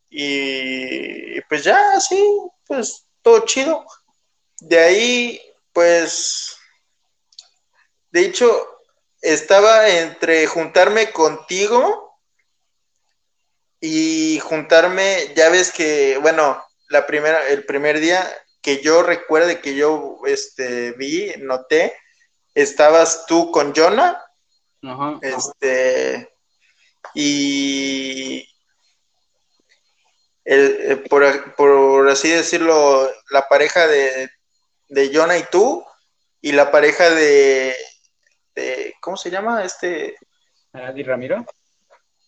Y, y pues ya, sí, pues todo chido. De ahí, pues, de hecho, estaba entre juntarme contigo y juntarme, ya ves que, bueno, la primera, el primer día que yo recuerde que yo este, vi, noté, estabas tú con Jonah, Ajá. este, y el, eh, por, por así decirlo, la pareja de, de Jonah y tú, y la pareja de, de ¿cómo se llama? Este, Adi Ramiro.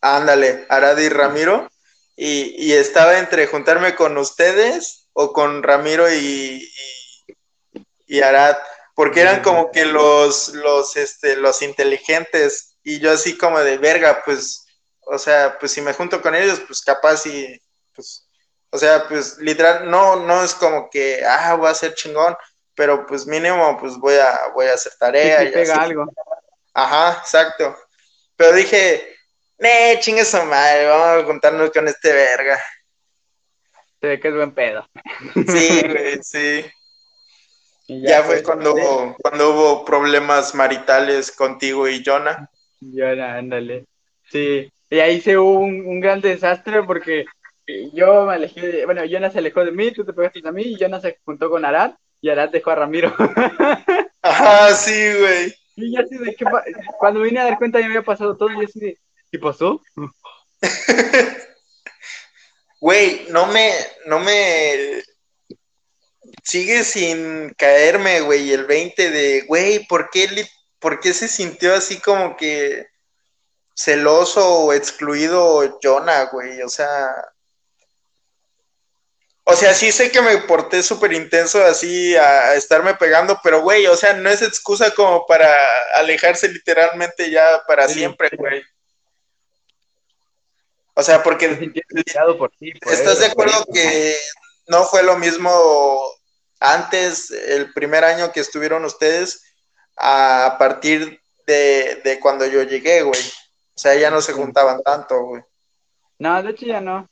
ándale, Arad y Ramiro, y, y estaba entre juntarme con ustedes o con Ramiro y, y, y Arad, porque eran como que los, los, este, los inteligentes, y yo así como de verga, pues, o sea, pues si me junto con ellos, pues capaz y, pues, o sea, pues literal, no, no es como que, ah, voy a ser chingón, pero pues mínimo, pues voy a, voy a hacer tarea. y pega así. algo. Ajá, exacto. Pero dije, me chingue su madre, vamos a juntarnos con este verga. Se ve que es buen pedo. Sí, güey, sí. Y Ya fue cuando, cuando hubo problemas maritales contigo y Jonah. Yo, ándale. Sí. Y ahí se hubo un, un gran desastre porque yo me alejé de, bueno, Jonas se alejó de mí, tú te pegaste a mí y Jonas se juntó con Arad y Arad dejó a Ramiro. Ajá, sí, güey. y ya así de, ¿qué pa- cuando vine a dar cuenta ya había pasado todo y yo así de, ¿qué pasó? Güey, no me, no me sigue sin caerme, güey, el 20 de, güey, ¿por qué, li- ¿por qué se sintió así como que celoso o excluido Jonah, güey? O sea, o sea, sí sé que me porté súper intenso así a, a estarme pegando, pero güey, o sea, no es excusa como para alejarse literalmente ya para Sí. siempre, güey. O sea, porque por ti. por ¿Estás él, de acuerdo que no fue lo mismo antes, el primer año que estuvieron ustedes, a partir de, de cuando yo llegué, güey? O sea, ya no se juntaban tanto, güey. No, de hecho ya no.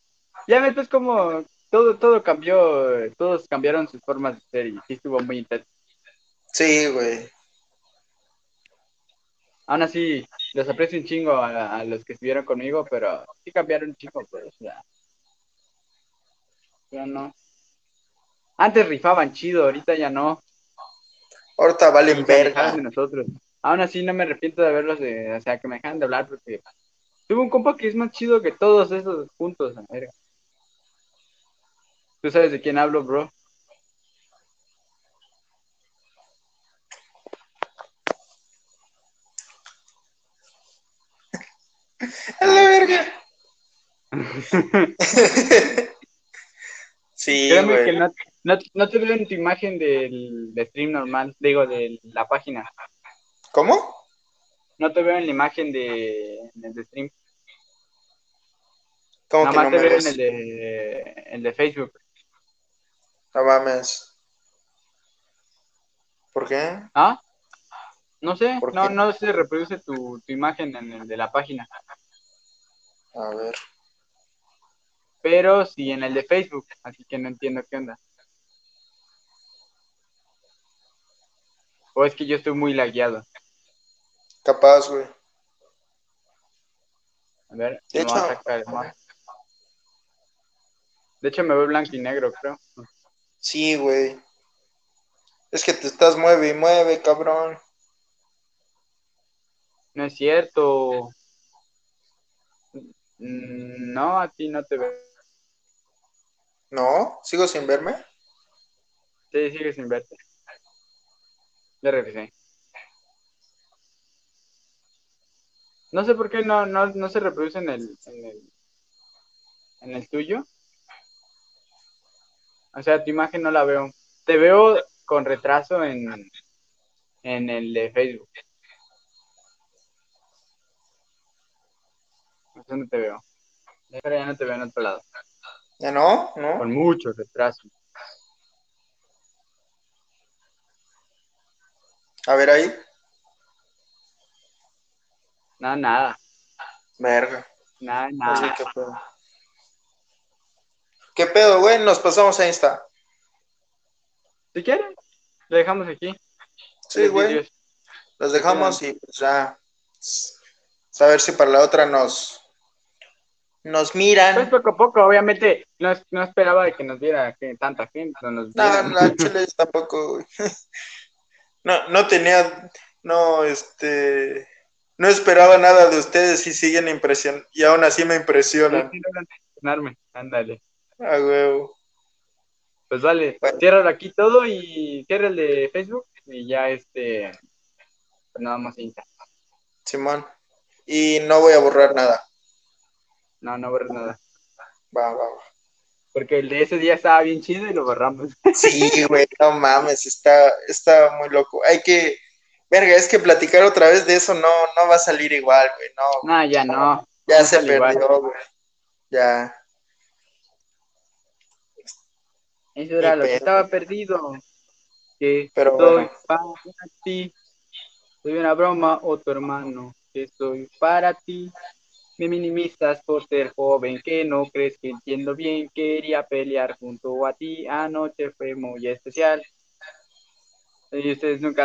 Ya ves, pues como todo, todo cambió, todos cambiaron sus formas de ser y sí estuvo muy intenso. Sí, güey. Aún así, los aprecio un chingo a, a los que estuvieron conmigo, pero sí cambiaron un chingo, pues, ya. Ya no. Antes rifaban chido, ahorita ya no. Ahorita valen verga. de nosotros. Aún así no me arrepiento de haberlos de, o sea, que me dejan de hablar porque tuve un compa que es más chido que todos esos juntos, a verga. Tú sabes de quién hablo, bro. A la verga. sí, Créeme que no, no, no te veo en tu imagen del, de stream normal, digo, de la página. ¿Cómo? No te veo en la imagen de, de stream. ¿Cómo Nada que más no te me veo en el de, el de Facebook. No mames. ¿Por qué? ¿Ah? No sé, ¿Por no, qué? no se reproduce tu, tu imagen en el de la página. A ver. Pero sí en el de Facebook, así que no entiendo qué onda. O es que yo estoy muy lagueado. Capaz, güey. A ver, De voy a hecho- sacar. De hecho, me veo blanco y negro, creo. Sí, güey. Es que te estás mueve y mueve, cabrón. No es cierto. Mm, No, a ti no te veo. ¿No? ¿Sigo sin verme? Sí, sigues sin verte. Ya regresé. No sé por qué no, no, no se reproduce en el, en el en el tuyo. O sea, tu imagen no la veo. Te veo con retraso en, en el de Facebook. No te veo. Pero ya no te veo en otro lado. ¿Ya no? ¿No? Con mucho retraso. A ver ahí. Nada, nada. Verga. Nada, Así nada. que pedo. ¿Qué pedo, güey? Nos pasamos a Insta. Si quieren, lo dejamos aquí. Sí, güey. Los dejamos y pues ya. A ver si para la otra nos. Nos Pues miran. poco a poco, obviamente, no, no esperaba de que nos viera que tanta gente. No nos No, viera. no, Chile tampoco, güey. No, no tenía. No, este. No esperaba nada de ustedes y siguen impresionando. Y aún así me impresionan. Sí, impresionarme. Ándale. A huevo. Pues vale, Bueno. ciérralo aquí todo y cierra el de Facebook y ya este. Pues nada más Insta. Simón. Y no voy a borrar nada. No, no borres nada. Va, va, va. Porque el de ese día estaba bien chido y lo borramos. Sí, güey, no mames, está, está muy loco. Hay que, verga, es que platicar otra vez de eso no, no va a salir igual, güey, no, No, ya no. ya no se perdió, güey. Ya, Eso era lo que estaba perdido. Que Pero soy bueno. para ti. Soy una broma o tu hermano. Que soy para ti. Me minimizas por ser joven, que no crees que entiendo bien. Quería pelear junto a ti. Anoche fue muy especial. Y ustedes nunca